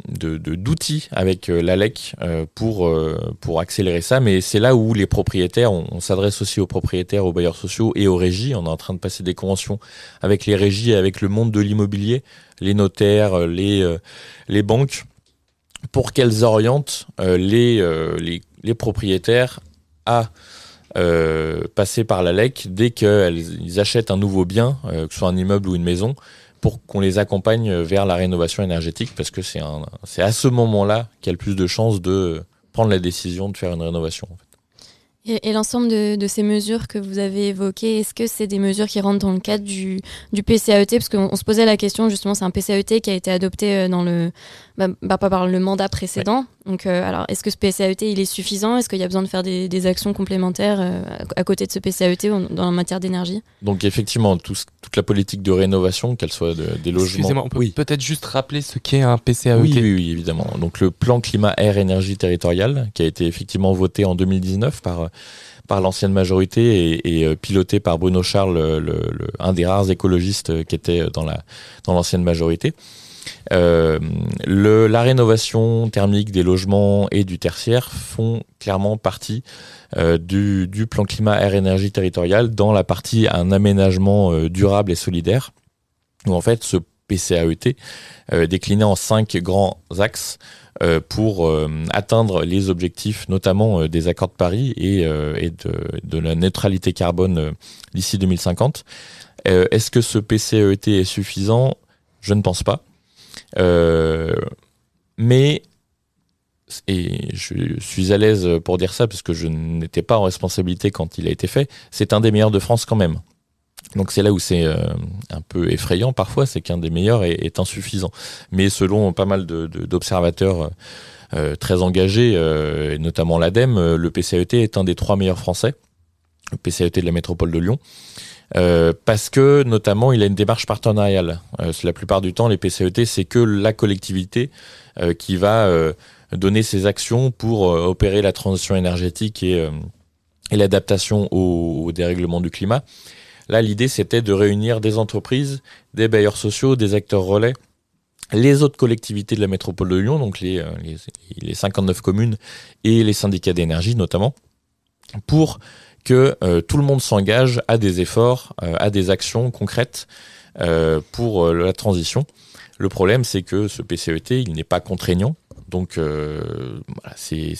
d'outils avec euh, l'ALEC euh, pour, euh, pour accélérer ça. Mais c'est là où les propriétaires, on, s'adresse aussi aux propriétaires, aux bailleurs sociaux et aux régies. On est en train de passer des conventions avec les régies, avec le monde de l'immobilier, les notaires, les, les banques, pour qu'elles orientent les, les, les propriétaires à passer par l'ALEC dès qu'ils achètent un nouveau bien, que ce soit un immeuble ou une maison, pour qu'on les accompagne vers la rénovation énergétique parce que c'est c'est à ce moment-là qu'il y a le plus de chances de prendre la décision de faire une rénovation. Et, l'ensemble de, ces mesures que vous avez évoquées, est-ce que c'est des mesures qui rentrent dans le cadre du, du PCAET Parce qu'on se posait la question, justement, c'est un PCAET qui a été adopté euh, dans le, bah, bah, pas par le mandat précédent. Donc, euh, alors, est-ce que ce PCAET, il est suffisant? Est-ce qu'il y a besoin de faire des, des actions complémentaires euh, à côté de ce PCAET dans la matière d'énergie? Donc, effectivement, toute la politique de rénovation, qu'elle soit des logements... Excusez-moi, on peut peut-être juste rappeler ce qu'est un PCAET oui, oui, oui, évidemment. Donc, le plan climat-air-énergie territorial, qui a été effectivement voté en 2019 par par l'ancienne majorité et, et, piloté par Bruno Charles, le, le, un des rares écologistes qui était dans la dans l'ancienne majorité. Euh, la rénovation thermique des logements et du tertiaire font clairement partie euh, du, plan climat air énergie territorial dans la partie un aménagement euh, durable et solidaire où en fait ce PCAET décliné en cinq grands axes pour atteindre les objectifs notamment des accords de Paris et, de, de, la neutralité carbone d'ici 2050. Est-ce que ce PCAET est suffisant? Je ne pense pas. Euh, mais et je suis à l'aise pour dire ça parce que je n'étais pas en responsabilité quand il a été fait, c'est un des meilleurs de France quand même. Donc c'est là où c'est euh, un peu effrayant parfois, c'est qu'un des meilleurs est, insuffisant. Mais selon pas mal d'observateurs euh, très engagés, notamment l'ADEME, le PCET est un des trois meilleurs français, le PCET de la métropole de Lyon. Euh, parce que notamment il a une démarche partenariale. Euh, la plupart du temps, les PCET, c'est que la collectivité euh, qui va donner ses actions pour opérer la transition énergétique et, et l'adaptation au, au, dérèglement du climat. Là, l'idée, c'était de réunir des entreprises, des bailleurs sociaux, des acteurs relais, les autres collectivités de la métropole de Lyon, donc les, les, les 59 communes et les syndicats d'énergie notamment, pour que euh, tout le monde s'engage à des efforts, euh, à des actions concrètes euh, pour la transition. Le problème, c'est que ce PCET, il n'est pas contraignant. Donc, c'est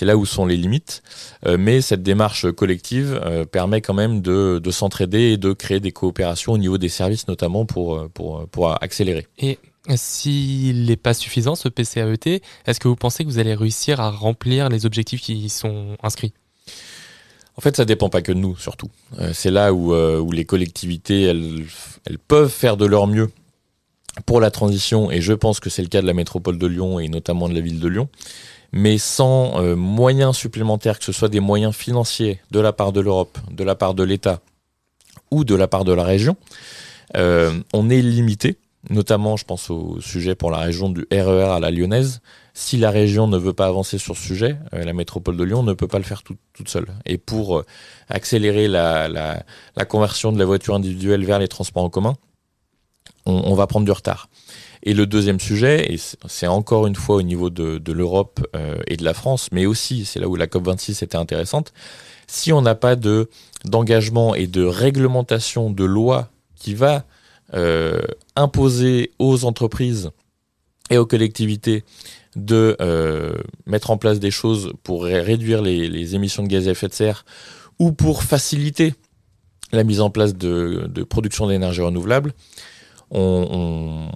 là où sont les limites. Mais cette démarche collective permet quand même de, de s'entraider et de créer des coopérations au niveau des services, notamment pour, pour, pour accélérer. Et s'il n'est pas suffisant, ce PCAET, est-ce que vous pensez que vous allez réussir à remplir les objectifs qui y sont inscrits? En fait, ça dépend pas que de nous, surtout. Euh, c'est là où, euh, les collectivités, elles, peuvent faire de leur mieux pour la transition, et je pense que c'est le cas de la métropole de Lyon et notamment de la ville de Lyon. Mais sans euh, moyens supplémentaires, que ce soit des moyens financiers de la part de l'Europe, de la part de l'État ou de la part de la région, on est limité. Notamment, je pense au sujet pour la région du RER à la lyonnaise. Si la région ne veut pas avancer sur ce sujet, euh, la métropole de Lyon ne peut pas le faire tout, toute seule. Et pour euh, accélérer la, conversion de la voiture individuelle vers les transports en commun, on, va prendre du retard. Et le deuxième sujet, et c'est encore une fois au niveau de, l'Europe euh, et de la France, mais aussi, c'est là où la COP26 était intéressante, si on n'a pas de d'engagement et de réglementation de loi qui va imposer aux entreprises et aux collectivités de euh, mettre en place des choses pour réduire les, émissions de gaz à effet de serre ou pour faciliter la mise en place de, production d'énergie renouvelable, on,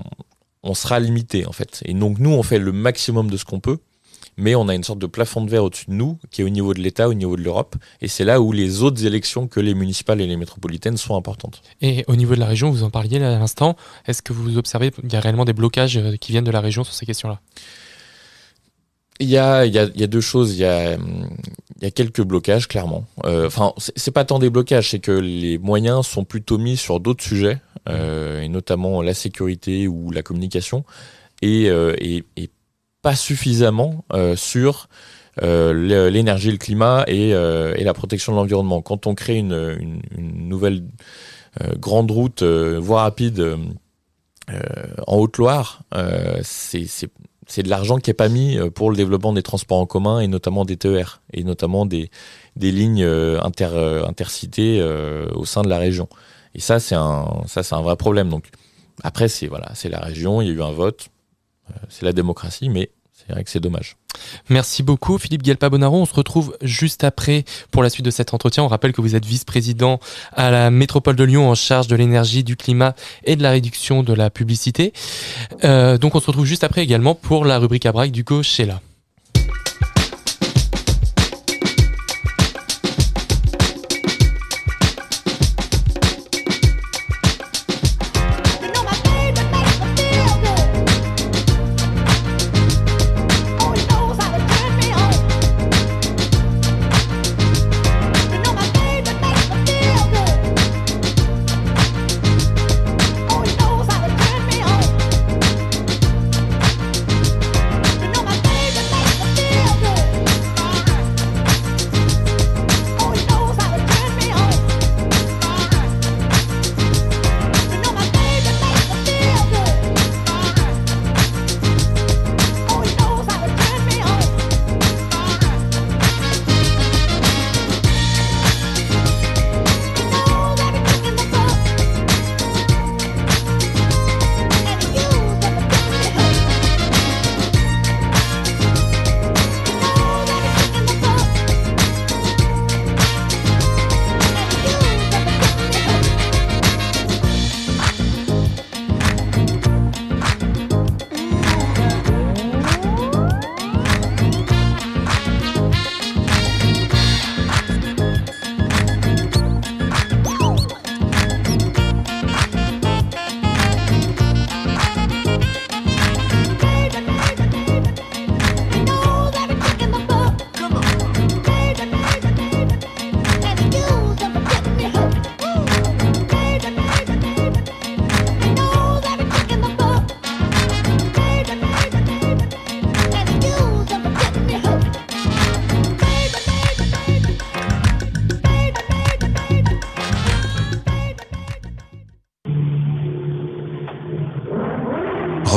sera limité en fait. Et donc nous, on fait le maximum de ce qu'on peut, mais on a une sorte de plafond de verre au-dessus de nous, qui est au niveau de l'État, au niveau de l'Europe, et c'est là où les autres élections que les municipales et les métropolitaines sont importantes. Et au niveau de la région, vous en parliez à l'instant, est-ce que vous observez qu'il y a réellement des blocages euh, qui viennent de la région sur ces questions-là? Il y, a, y a, y a deux choses. Il y a, y a quelques blocages, clairement. Euh, enfin, c'est pas tant des blocages, c'est que les moyens sont plutôt mis sur d'autres sujets, euh, et notamment la sécurité ou la communication, et, euh, et, et pas suffisamment euh, sur euh, l'énergie, le climat et, euh, et la protection de l'environnement. Quand on crée une, une, une nouvelle grande route, voie rapide en Haute-Loire, c'est c'est de l'argent qui est pas mis euh, pour le développement des transports en commun et notamment des TER et notamment des, des lignes euh, inter, euh, intercités au sein de la région. Et ça, c'est un, ça, c'est un vrai problème. Donc, après, c'est voilà, c'est la région, il y a eu un vote, c'est la démocratie, mais c'est vrai que c'est dommage. Merci beaucoup Philippe Guelpa-Bonaro. On se retrouve juste après pour la suite de cet entretien. On rappelle que vous êtes vice-président à la métropole de Lyon en charge de l'énergie, du climat et de la réduction de la publicité. Euh, donc on se retrouve juste après également pour la rubrique à braque du Sheila.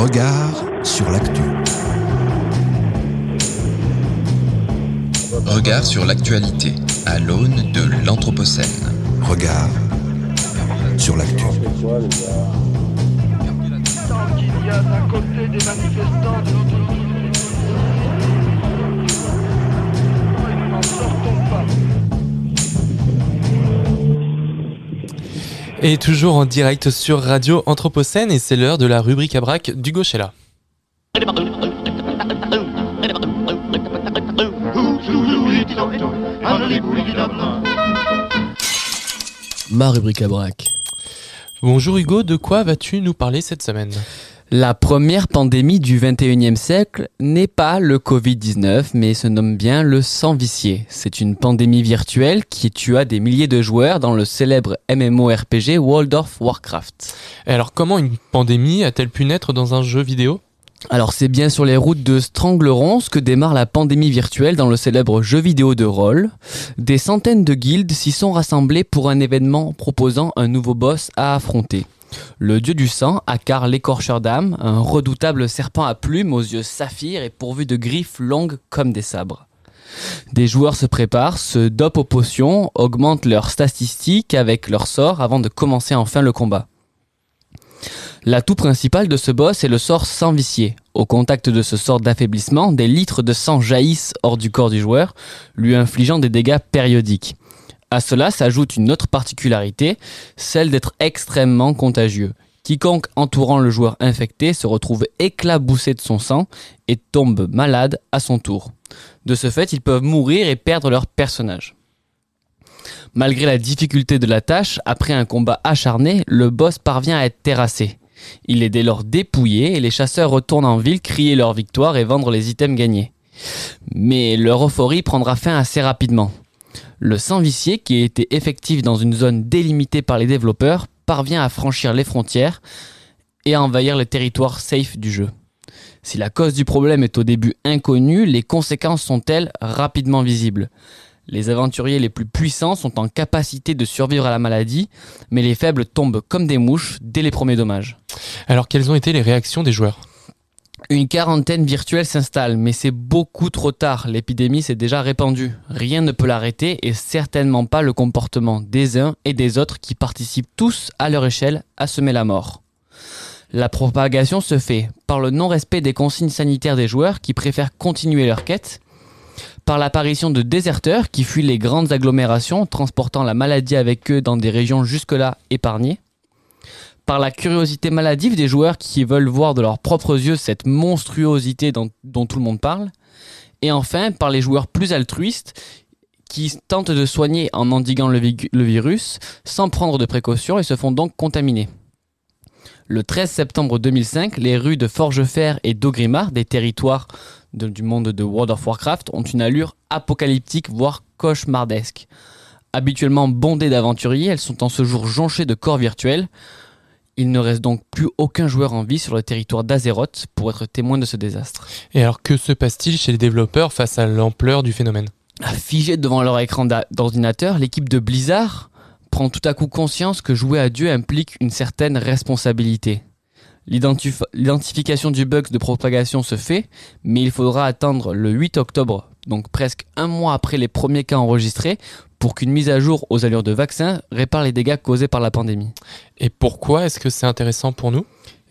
Regard sur l'actu. Regard sur l'actualité à l'aune de l'Anthropocène. Regard sur l'actu. Tant qu'il y a d'un côté des manifestants de l'autre et nous n'en sortons pas. Et toujours en direct sur Radio Anthropocène et c'est l'heure de la rubrique à braque du Gauchella. Ma rubrique à braque. Bonjour Hugo, de quoi vas-tu nous parler cette semaine? La première pandémie du 21e siècle n'est pas le Covid-19, mais se nomme bien le sang vicié. C'est une pandémie virtuelle qui tua des milliers de joueurs dans le célèbre MMORPG World of Warcraft. Et alors comment une pandémie a-t-elle pu naître dans un jeu vidéo? Alors c'est bien sur les routes de Stranglerons que démarre la pandémie virtuelle dans le célèbre jeu vidéo de rôle. Des centaines de guildes s'y sont rassemblées pour un événement proposant un nouveau boss à affronter. Le dieu du sang, Akar l'écorcheur d'âme, un redoutable serpent à plumes aux yeux saphirs et pourvu de griffes longues comme des sabres. Des joueurs se préparent, se dopent aux potions, augmentent leurs statistiques avec leurs sorts avant de commencer enfin le combat. L'atout principal de ce boss est le sort sang vicié. Au contact de ce sort d'affaiblissement, des litres de sang jaillissent hors du corps du joueur, lui infligeant des dégâts périodiques. À cela s'ajoute une autre particularité, celle d'être extrêmement contagieux. Quiconque entourant le joueur infecté se retrouve éclaboussé de son sang et tombe malade à son tour. De ce fait, ils peuvent mourir et perdre leur personnage. Malgré la difficulté de la tâche, après un combat acharné, le boss parvient à être terrassé. Il est dès lors dépouillé et les chasseurs retournent en ville crier leur victoire et vendre les items gagnés. Mais leur euphorie prendra fin assez rapidement. Le sang vicié, qui était effectif dans une zone délimitée par les développeurs, parvient à franchir les frontières et à envahir le territoire safe du jeu. Si la cause du problème est au début inconnue, les conséquences sont-elles rapidement visibles? Les aventuriers les plus puissants sont en capacité de survivre à la maladie, mais les faibles tombent comme des mouches dès les premiers dommages. Alors quelles ont été les réactions des joueurs? Une quarantaine virtuelle s'installe, mais c'est beaucoup trop tard. L'épidémie s'est déjà répandue. Rien ne peut l'arrêter et certainement pas le comportement des uns et des autres qui participent tous à leur échelle à semer la mort. La propagation se fait par le non-respect des consignes sanitaires des joueurs qui préfèrent continuer leur quête, par l'apparition de déserteurs qui fuient les grandes agglomérations transportant la maladie avec eux dans des régions jusque-là épargnées, par la curiosité maladive des joueurs qui veulent voir de leurs propres yeux cette monstruosité dont, tout le monde parle, et enfin par les joueurs plus altruistes qui tentent de soigner en endiguant le, vi- le virus sans prendre de précautions et se font donc contaminer. Le 13 septembre 2005, les rues de Forgefer et d'Augrimard, des territoires du monde de World of Warcraft, ont une allure apocalyptique, voire cauchemardesque. Habituellement bondées d'aventuriers, elles sont en ce jour jonchées de corps virtuels. Il ne reste donc plus aucun joueur en vie sur le territoire d'Azeroth pour être témoin de ce désastre. Et alors que se passe-t-il chez les développeurs face à l'ampleur du phénomène? Figés devant leur écran d'ordinateur, l'équipe de Blizzard prend tout à coup conscience que jouer à Dieu implique une certaine responsabilité. L'identif- L'identification du bug de propagation se fait, mais il faudra attendre le 8 octobre, donc presque un mois après les premiers cas enregistrés, pour qu'une mise à jour aux allures de vaccin répare les dégâts causés par la pandémie. Et pourquoi est-ce que c'est intéressant pour nous?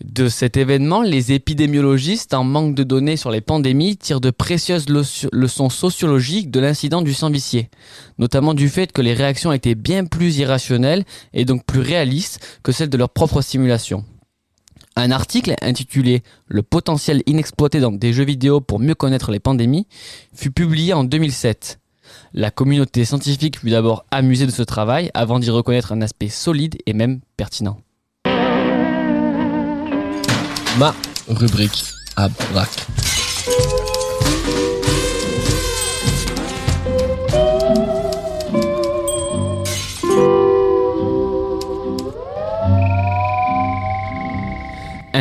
De cet événement, les épidémiologistes, en manque de données sur les pandémies, tirent de précieuses leçons- leçons sociologiques de l'incident du sang vicié, notamment du fait que les réactions étaient bien plus irrationnelles et donc plus réalistes que celles de leur propre simulation. Un article intitulé Le potentiel inexploité dans des jeux vidéo pour mieux connaître les pandémies fut publié en 2007. La communauté scientifique fut d'abord amusée de ce travail avant d'y reconnaître un aspect solide et même pertinent. Ma rubrique à braque.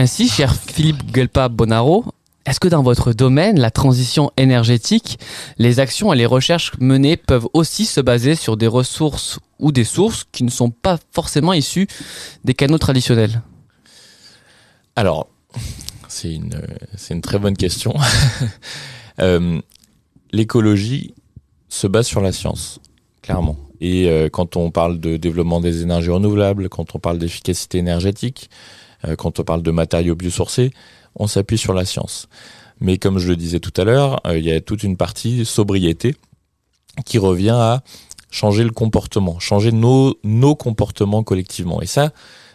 Ainsi, cher Philippe Guelpa Bonaro, est-ce que dans votre domaine, la transition énergétique, les actions et les recherches menées peuvent aussi se baser sur des ressources ou des sources qui ne sont pas forcément issues des canaux traditionnels? Alors, c'est une, très bonne question. Euh, L'écologie se base sur la science, clairement. Et euh, quand on parle de développement des énergies renouvelables, quand on parle d'efficacité énergétique, quand on parle de matériaux biosourcés, on s'appuie sur la science. Mais comme je le disais tout à l'heure, euh, il y a toute une partie sobriété qui revient à changer le comportement, changer nos, nos comportements collectivement. Et ça,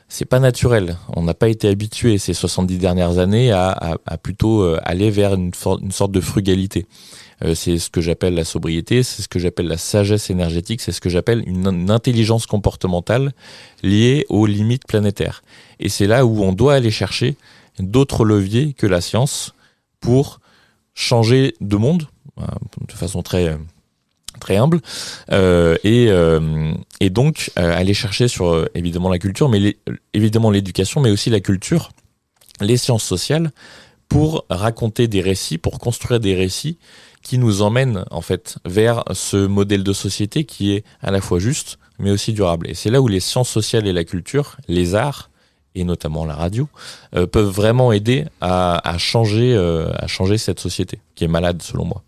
c'est pas naturel. On n'a pas été habitué ces 70 dernières années à, à, à plutôt euh, aller vers une, une sorte de frugalité. Euh, c'est ce que j'appelle la sobriété, c'est ce que j'appelle la sagesse énergétique, c'est ce que j'appelle une, intelligence comportementale liée aux limites planétaires. Et c'est là où on doit aller chercher d'autres leviers que la science pour changer de monde euh, de façon très très humble euh, et, donc aller chercher sur évidemment la culture mais évidemment l'éducation mais aussi la culture les sciences sociales pour raconter des récits pour construire des récits qui nous emmènent en fait vers ce modèle de société qui est à la fois juste mais aussi durable et c'est là où les sciences sociales et la culture les arts et notamment la radio, euh, peuvent vraiment aider euh, à changer cette société qui est malade selon moi.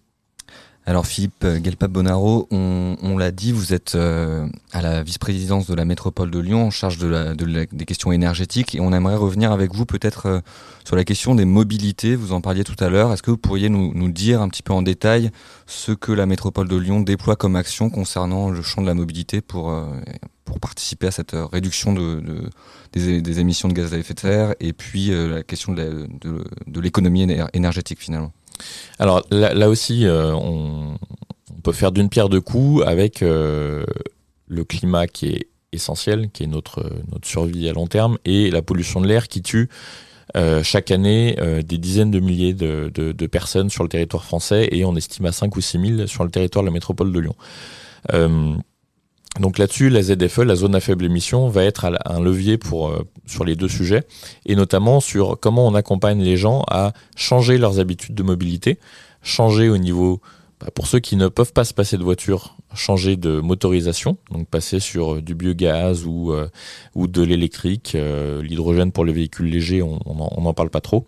Alors Philippe euh, Gelpa-Bonaro, on, l'a dit, vous êtes euh, à la vice-présidence de la métropole de Lyon en charge des questions énergétiques et on aimerait revenir avec vous peut-être euh, sur la question des mobilités. Vous en parliez tout à l'heure. Est-ce que vous pourriez nous, dire un petit peu en détail ce que la métropole de Lyon déploie comme action concernant le champ de la mobilité pour, participer à cette réduction de, de- des, émissions de gaz à effet de serre et puis la question de l'économie éner- énergétique finalement? Alors là, aussi, euh, on, peut faire d'une pierre deux coups avec euh, le climat qui est essentiel, qui est notre, notre survie à long terme, et la pollution de l'air qui tue euh, chaque année des dizaines de milliers de, personnes sur le territoire français, et on estime à 5 ou 6 000 sur le territoire de la métropole de Lyon. Donc là-dessus, la ZFE, la zone à faible émission, va être un levier pour, euh, sur les deux sujets, et notamment sur comment on accompagne les gens à changer leurs habitudes de mobilité, changer au niveau, bah, pour ceux qui ne peuvent pas se passer de voiture, changer de motorisation, donc passer sur euh, du biogaz ou, euh, ou de l'électrique, l'hydrogène pour les véhicules légers, on n'en parle pas trop.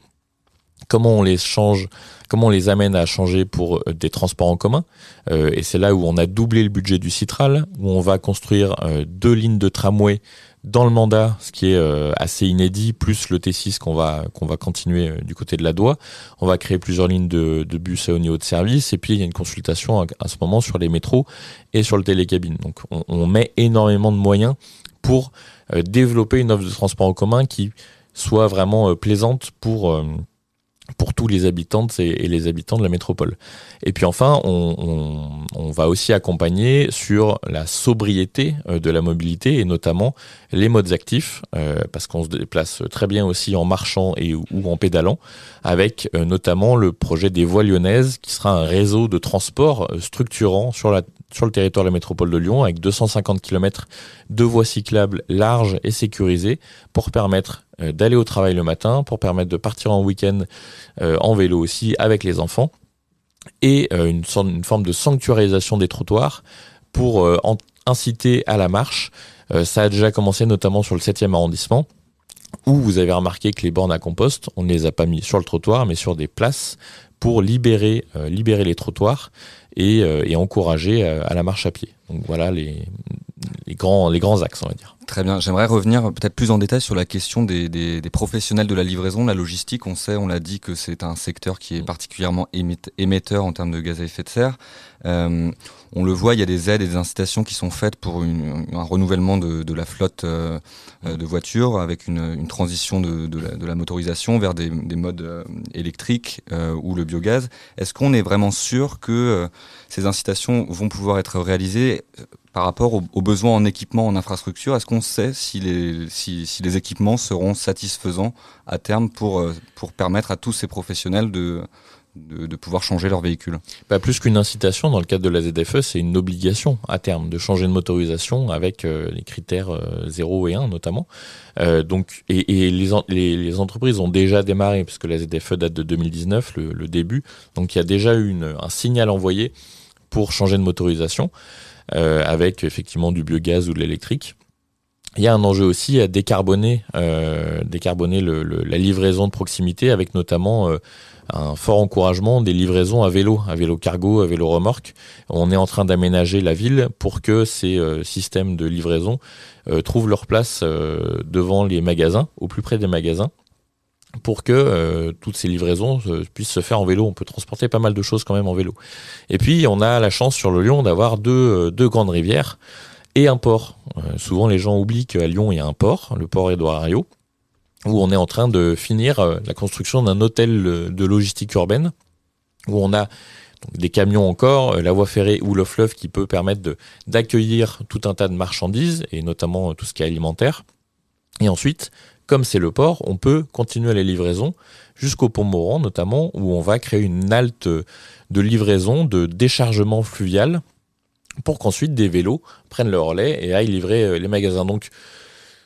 Comment on les change, comment on les amène à changer pour euh, des transports en commun. Euh, et c'est là où on a doublé le budget du Citral, où on va construire euh, deux lignes de tramway dans le mandat, ce qui est euh, assez inédit, plus le T6 qu'on va qu'on va continuer du côté de la Doua. On va créer plusieurs lignes de, bus à haut niveau de service, et puis il y a une consultation à, ce moment sur les métros et sur le télécabine. Donc on, on met énormément de moyens pour développer une offre de transport en commun qui soit vraiment plaisante pour pour tous les habitantes et, les habitants de la métropole. Et puis enfin, on, va aussi accompagner sur la sobriété euh, de la mobilité et notamment les modes actifs, euh, parce qu'on se déplace très bien aussi en marchant et ou en pédalant, avec euh, notamment le projet des voies lyonnaises, qui sera un réseau de transport structurant sur, sur le territoire de la métropole de Lyon, avec 250 km de voies cyclables larges et sécurisées, pour permettre euh, d'aller au travail le matin, pour permettre de partir en week-end euh, en vélo aussi avec les enfants et euh, une, une forme de sanctuarisation des trottoirs pour euh, en- inciter à la marche. Ça a déjà commencé notamment sur le 7e arrondissement où vous avez remarqué que les bornes à compost, on ne les a pas mis sur le trottoir mais sur des places pour libérer, libérer les trottoirs et, et encourager à la marche à pied. Donc voilà les, les, grands, les grands axes on va dire. Très bien. J'aimerais revenir peut-être plus en détail sur la question des, des, des professionnels de la livraison, de la logistique. On sait, on l'a dit, que c'est un secteur qui est particulièrement émett- émetteur en termes de gaz à effet de serre. Euh, on le voit, il y a des aides et des incitations qui sont faites pour une- un renouvellement de, de la flotte euh, de voitures avec une, une transition de, de, la, de la motorisation vers des, des modes euh, électriques euh, ou le biogaz. Est-ce qu'on est vraiment sûr que ces incitations vont pouvoir être réalisées par rapport aux, besoins en équipement, en infrastructure Est-ce qu'on sait si les, équipements seront satisfaisants à terme pour, euh, pour permettre à tous ces professionnels de, pouvoir changer leur véhicule? Pas plus qu'une incitation dans le cadre de la ZFE, c'est une obligation à terme de changer de motorisation avec euh, les critères euh, 0 et 1 notamment. Euh, donc, et, les, en- les, les entreprises ont déjà démarré, puisque la ZFE date de 2019, le, début. Donc il y a déjà eu un signal envoyé pour changer de motorisation, euh, avec effectivement du biogaz ou de l'électrique. il y a un enjeu aussi à décarboner, euh, décarboner le, le, la livraison de proximité avec notamment euh, un fort encouragement des livraisons à vélo, à vélo cargo, à vélo remorque. On est en train d'aménager la ville pour que ces euh, systèmes de livraison euh, trouvent leur place euh, devant les magasins, au plus près des magasins pour que euh, toutes ces livraisons euh, puissent se faire en vélo. On peut transporter pas mal de choses quand même en vélo. Et puis on a la chance sur le Lyon d'avoir deux, euh, grandes rivières et un port. Souvent les gens oublient qu'à Lyon il y a un port, le port Édouard Herriot, où on est en train de finir la construction d'un hôtel de logistique urbaine, où on a des camions encore, la voie ferrée ou le fleuve qui peut permettre d'accueillir tout un tas de marchandises, et notamment tout ce qui est alimentaire. Et ensuite, comme c'est le port, on peut continuer les livraisons jusqu'au pont Moran, notamment, où on va créer une halte de livraison, de déchargement fluvial, pour qu'ensuite des vélos prennent le relais et aillent livrer euh, les magasins. Donc,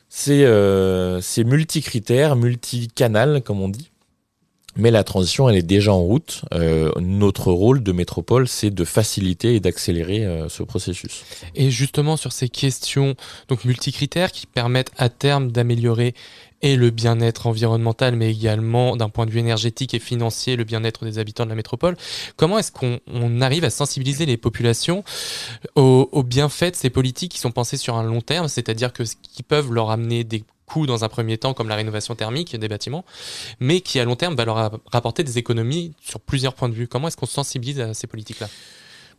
c'est euh, multi-critères, multi-canal, comme on dit. Mais la transition, elle est déjà en route. Euh, notre rôle de métropole, c'est de faciliter et d'accélérer euh, ce processus. Et justement sur ces questions donc multicritères qui permettent à terme d'améliorer et le bien-être environnemental, mais également d'un point de vue énergétique et financier, le bien-être des habitants de la métropole. Comment est-ce qu'on on arrive à sensibiliser les populations aux, aux bienfaits de ces politiques qui sont pensées sur un long terme, c'est-à-dire que qui peuvent leur amener des coûts dans un premier temps, comme la rénovation thermique des bâtiments, mais qui à long terme va leur ra- rapporter des économies sur plusieurs points de vue. Comment est-ce qu'on sensibilise à ces politiques-là?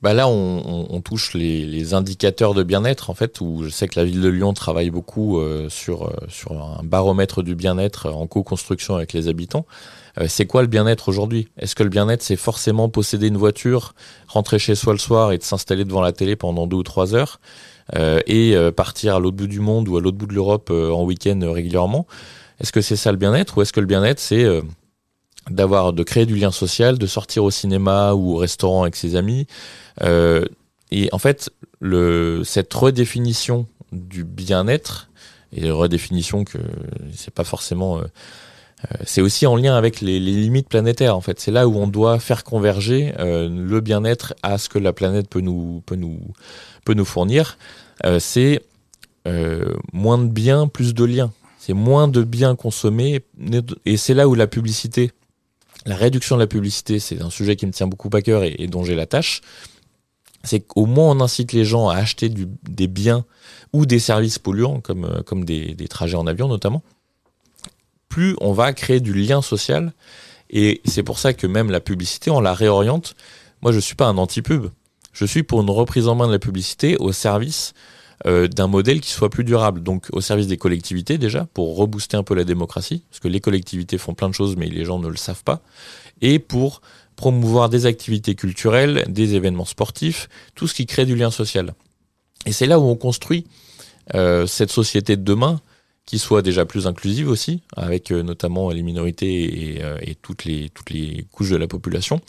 Bah là, on, touche les, indicateurs de bien-être, en fait, où je sais que la ville de Lyon travaille beaucoup euh, sur, euh, sur un baromètre du bien-être en co-construction avec les habitants. Euh, c'est quoi le bien-être aujourd'hui? Est-ce que le bien-être, c'est forcément posséder une voiture, rentrer chez soi le soir et de s'installer devant la télé pendant deux ou trois heures et partir à l'autre bout du monde ou à l'autre bout de l'Europe en week-end régulièrement? Est-ce que c'est ça le bien-être? Ou est-ce que le bien-être, c'est d'avoir de créer du lien social, de sortir au cinéma ou au restaurant avec ses amis euh, et en fait, cette redéfinition du bien-être, et redéfinition que c'est pas forcément. euh, euh, c'est aussi en lien avec les, limites planétaires, en fait. C'est là où on doit faire converger le bien-être à ce que la planète peut nous, peut nous, peut nous fournir. C'est moins de biens, plus de liens. C'est moins de biens consommés, et c'est là où la publicité, la réduction de la publicité, c'est un sujet qui me tient beaucoup à cœur et dont j'ai la tâche c'est qu'au moins on incite les gens à acheter des biens ou des services polluants, comme, euh, comme des, trajets en avion notamment, plus on va créer du lien social. Et c'est pour ça que même la publicité, on la réoriente. Moi, je suis pas un anti-pub. Je suis pour une reprise en main de la publicité au service euh, d'un modèle qui soit plus durable. Donc au service des collectivités déjà, pour rebooster un peu la démocratie, parce que les collectivités font plein de choses, mais les gens ne le savent pas. Et pour promouvoir des activités culturelles, des événements sportifs, tout ce qui crée du lien social. Et c'est là où on construit euh, cette société de demain qui soit déjà plus inclusive aussi, avec euh, notamment les minorités et, euh, toutes, les, couches de la population,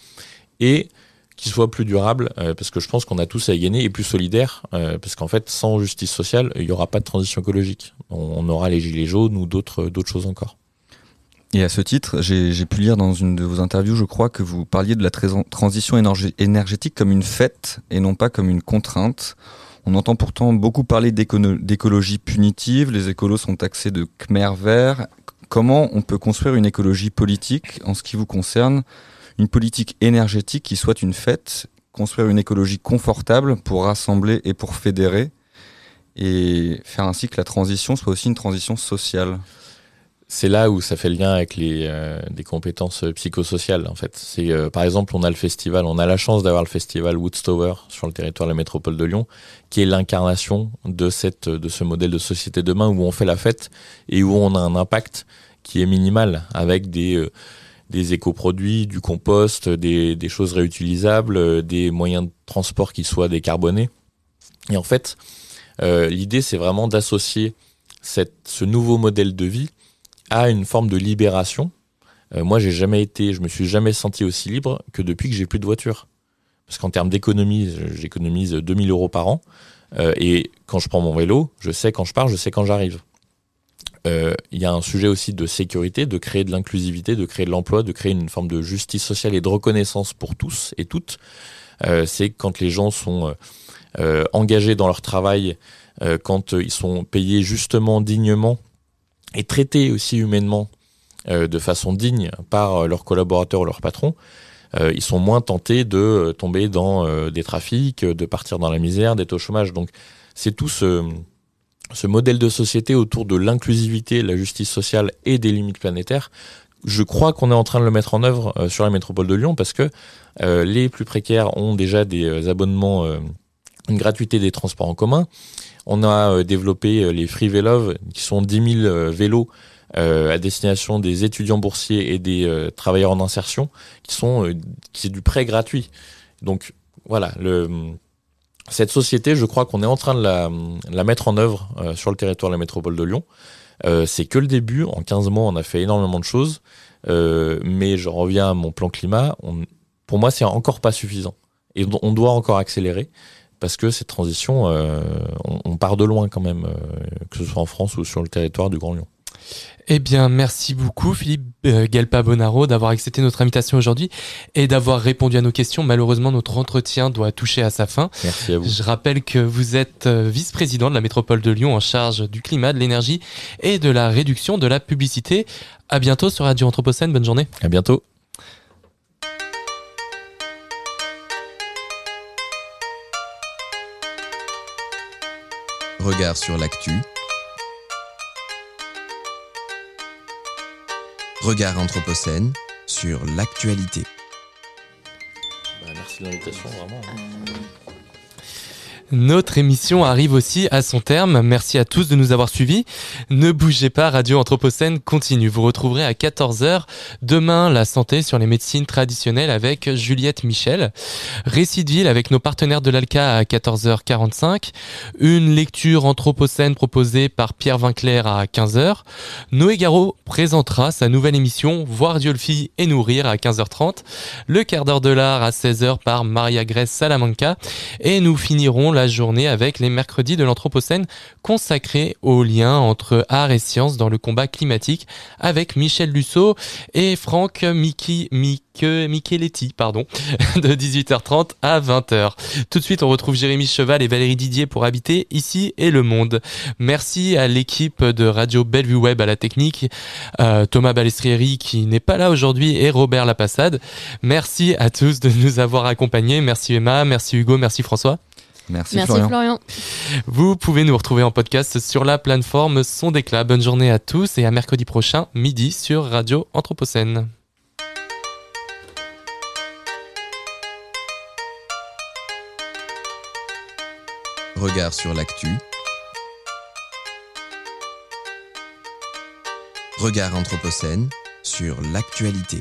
et qui soit plus durable, parce que je pense qu'on a tous à y gagner, et plus solidaire, parce qu'en fait, sans justice sociale, il n'y aura pas de transition écologique. On, aura les gilets jaunes ou d'autres choses encore. Et à ce titre, j'ai pu lire dans une de vos interviews, je crois, que vous parliez de la transition énergé- énergétique comme une fête et non pas comme une contrainte. On entend pourtant beaucoup parler d'écologie punitive, les écolos sont taxés de Khmer vert. Comment on peut construire une écologie politique en ce qui vous concerne, une politique énergétique qui soit une fête, construire une écologie confortable pour rassembler et pour fédérer, et faire ainsi que la transition soit aussi une transition sociale? C'est là où ça fait lien avec les euh, des compétences euh, psychosociales en fait. C'est euh, par exemple on a le festival, on a la chance d'avoir le festival Woodstower sur le territoire de la métropole de Lyon, qui est l'incarnation de cette de ce modèle de société demain où on fait la fête et où on a un impact qui est minimal avec des euh, des écoproduits, du compost, des, des choses réutilisables, euh, des moyens de transport qui soient décarbonés. Et en fait, euh, l'idée c'est vraiment d'associer cette, ce nouveau modèle de vie à une forme de libération. Euh, moi, j'ai jamais été, je me suis jamais senti aussi libre que depuis que j'ai plus de voiture. Parce qu'en termes d'économie, j'économise 2000 euros par an. Euh, et quand je prends mon vélo, je sais quand je pars, je sais quand j'arrive. Euh, Il y a un sujet aussi de sécurité, de créer de l'inclusivité, de créer de l'emploi, de créer une forme de justice sociale et de reconnaissance pour tous et toutes. C'est quand les gens sont engagés dans leur travail, quand ils sont payés justement, dignement et traités aussi humainement euh, de façon digne par euh, leurs collaborateurs ou leurs patrons, euh, ils sont moins tentés de euh, tomber dans euh, des trafics, de partir dans la misère, d'être au chômage. Donc c'est tout ce, ce modèle de société autour de l'inclusivité, la justice sociale et des limites planétaires. Je crois qu'on est en train de le mettre en œuvre euh, sur la métropole de Lyon parce que euh, les plus précaires ont déjà des euh, abonnements, euh, une gratuité des transports en commun. On a euh, développé euh, les Free Vélove, qui sont 10 000 euh, vélos à destination des étudiants boursiers et des travailleurs en insertion, qui sont qui est du prêt gratuit. Donc voilà, cette société, je crois qu'on est en train de la, mettre en œuvre sur le territoire de la métropole de Lyon. C'est que le début. En 15 mois, on a fait énormément de choses. Mais je reviens à mon plan climat. Pour moi, c'est encore pas suffisant. Et on doit encore accélérer parce que cette transition, euh, on, on, part de loin quand même, euh, que ce soit en France ou sur le territoire du Grand Lyon. Eh bien, merci beaucoup Philippe euh, Gelpa Bonaro d'avoir accepté notre invitation aujourd'hui et d'avoir répondu à nos questions. Malheureusement, notre entretien doit toucher à sa fin. Merci à vous. Je rappelle que vous êtes vice-président de la métropole de Lyon en charge du climat, de l'énergie et de la réduction de la publicité. À bientôt sur Radio Anthropocène. Bonne journée. À bientôt. Regard sur l'actu. Regard Anthropocène sur l'actualité. Bah, merci de l'invitation, vraiment. Notre émission arrive aussi à son terme. Merci à tous de nous avoir suivis. Ne bougez pas, Radio Anthropocène continue. Vous retrouverez à 14h demain la santé sur les médecines traditionnelles avec Juliette Michel. Récit de ville avec nos partenaires de l'ALCA à 14h45. Une lecture Anthropocène proposée par Pierre Vinclair à 15h. Noé Garot présentera sa nouvelle émission Voir Diolfi et nourrir à 15h30. Le quart d'heure de l'art à 16h par Maria Grèce Salamanca. Et nous finirons la journée avec les mercredis de l'Anthropocène consacrés au lien entre art et science dans le combat climatique avec Michel Lusso et Franck Micheletti, pardon, de 18h30 à 20h. Tout de suite, on retrouve Jérémy Cheval et Valérie Didier pour habiter ici et le monde. Merci à l'équipe de Radio Bellevue Web à la technique, euh, Thomas Balestrieri qui n'est pas là aujourd'hui et Robert Lapassade. Merci à tous de nous avoir accompagnés. Merci Emma, merci Hugo, merci François. Merci, Merci Florian. Florian. Vous pouvez nous retrouver en podcast sur la plateforme Son d'éclat. Bonne journée à tous et à mercredi prochain, midi, sur Radio Anthropocène. Regard sur l'actu. Regard Anthropocène sur l'actualité.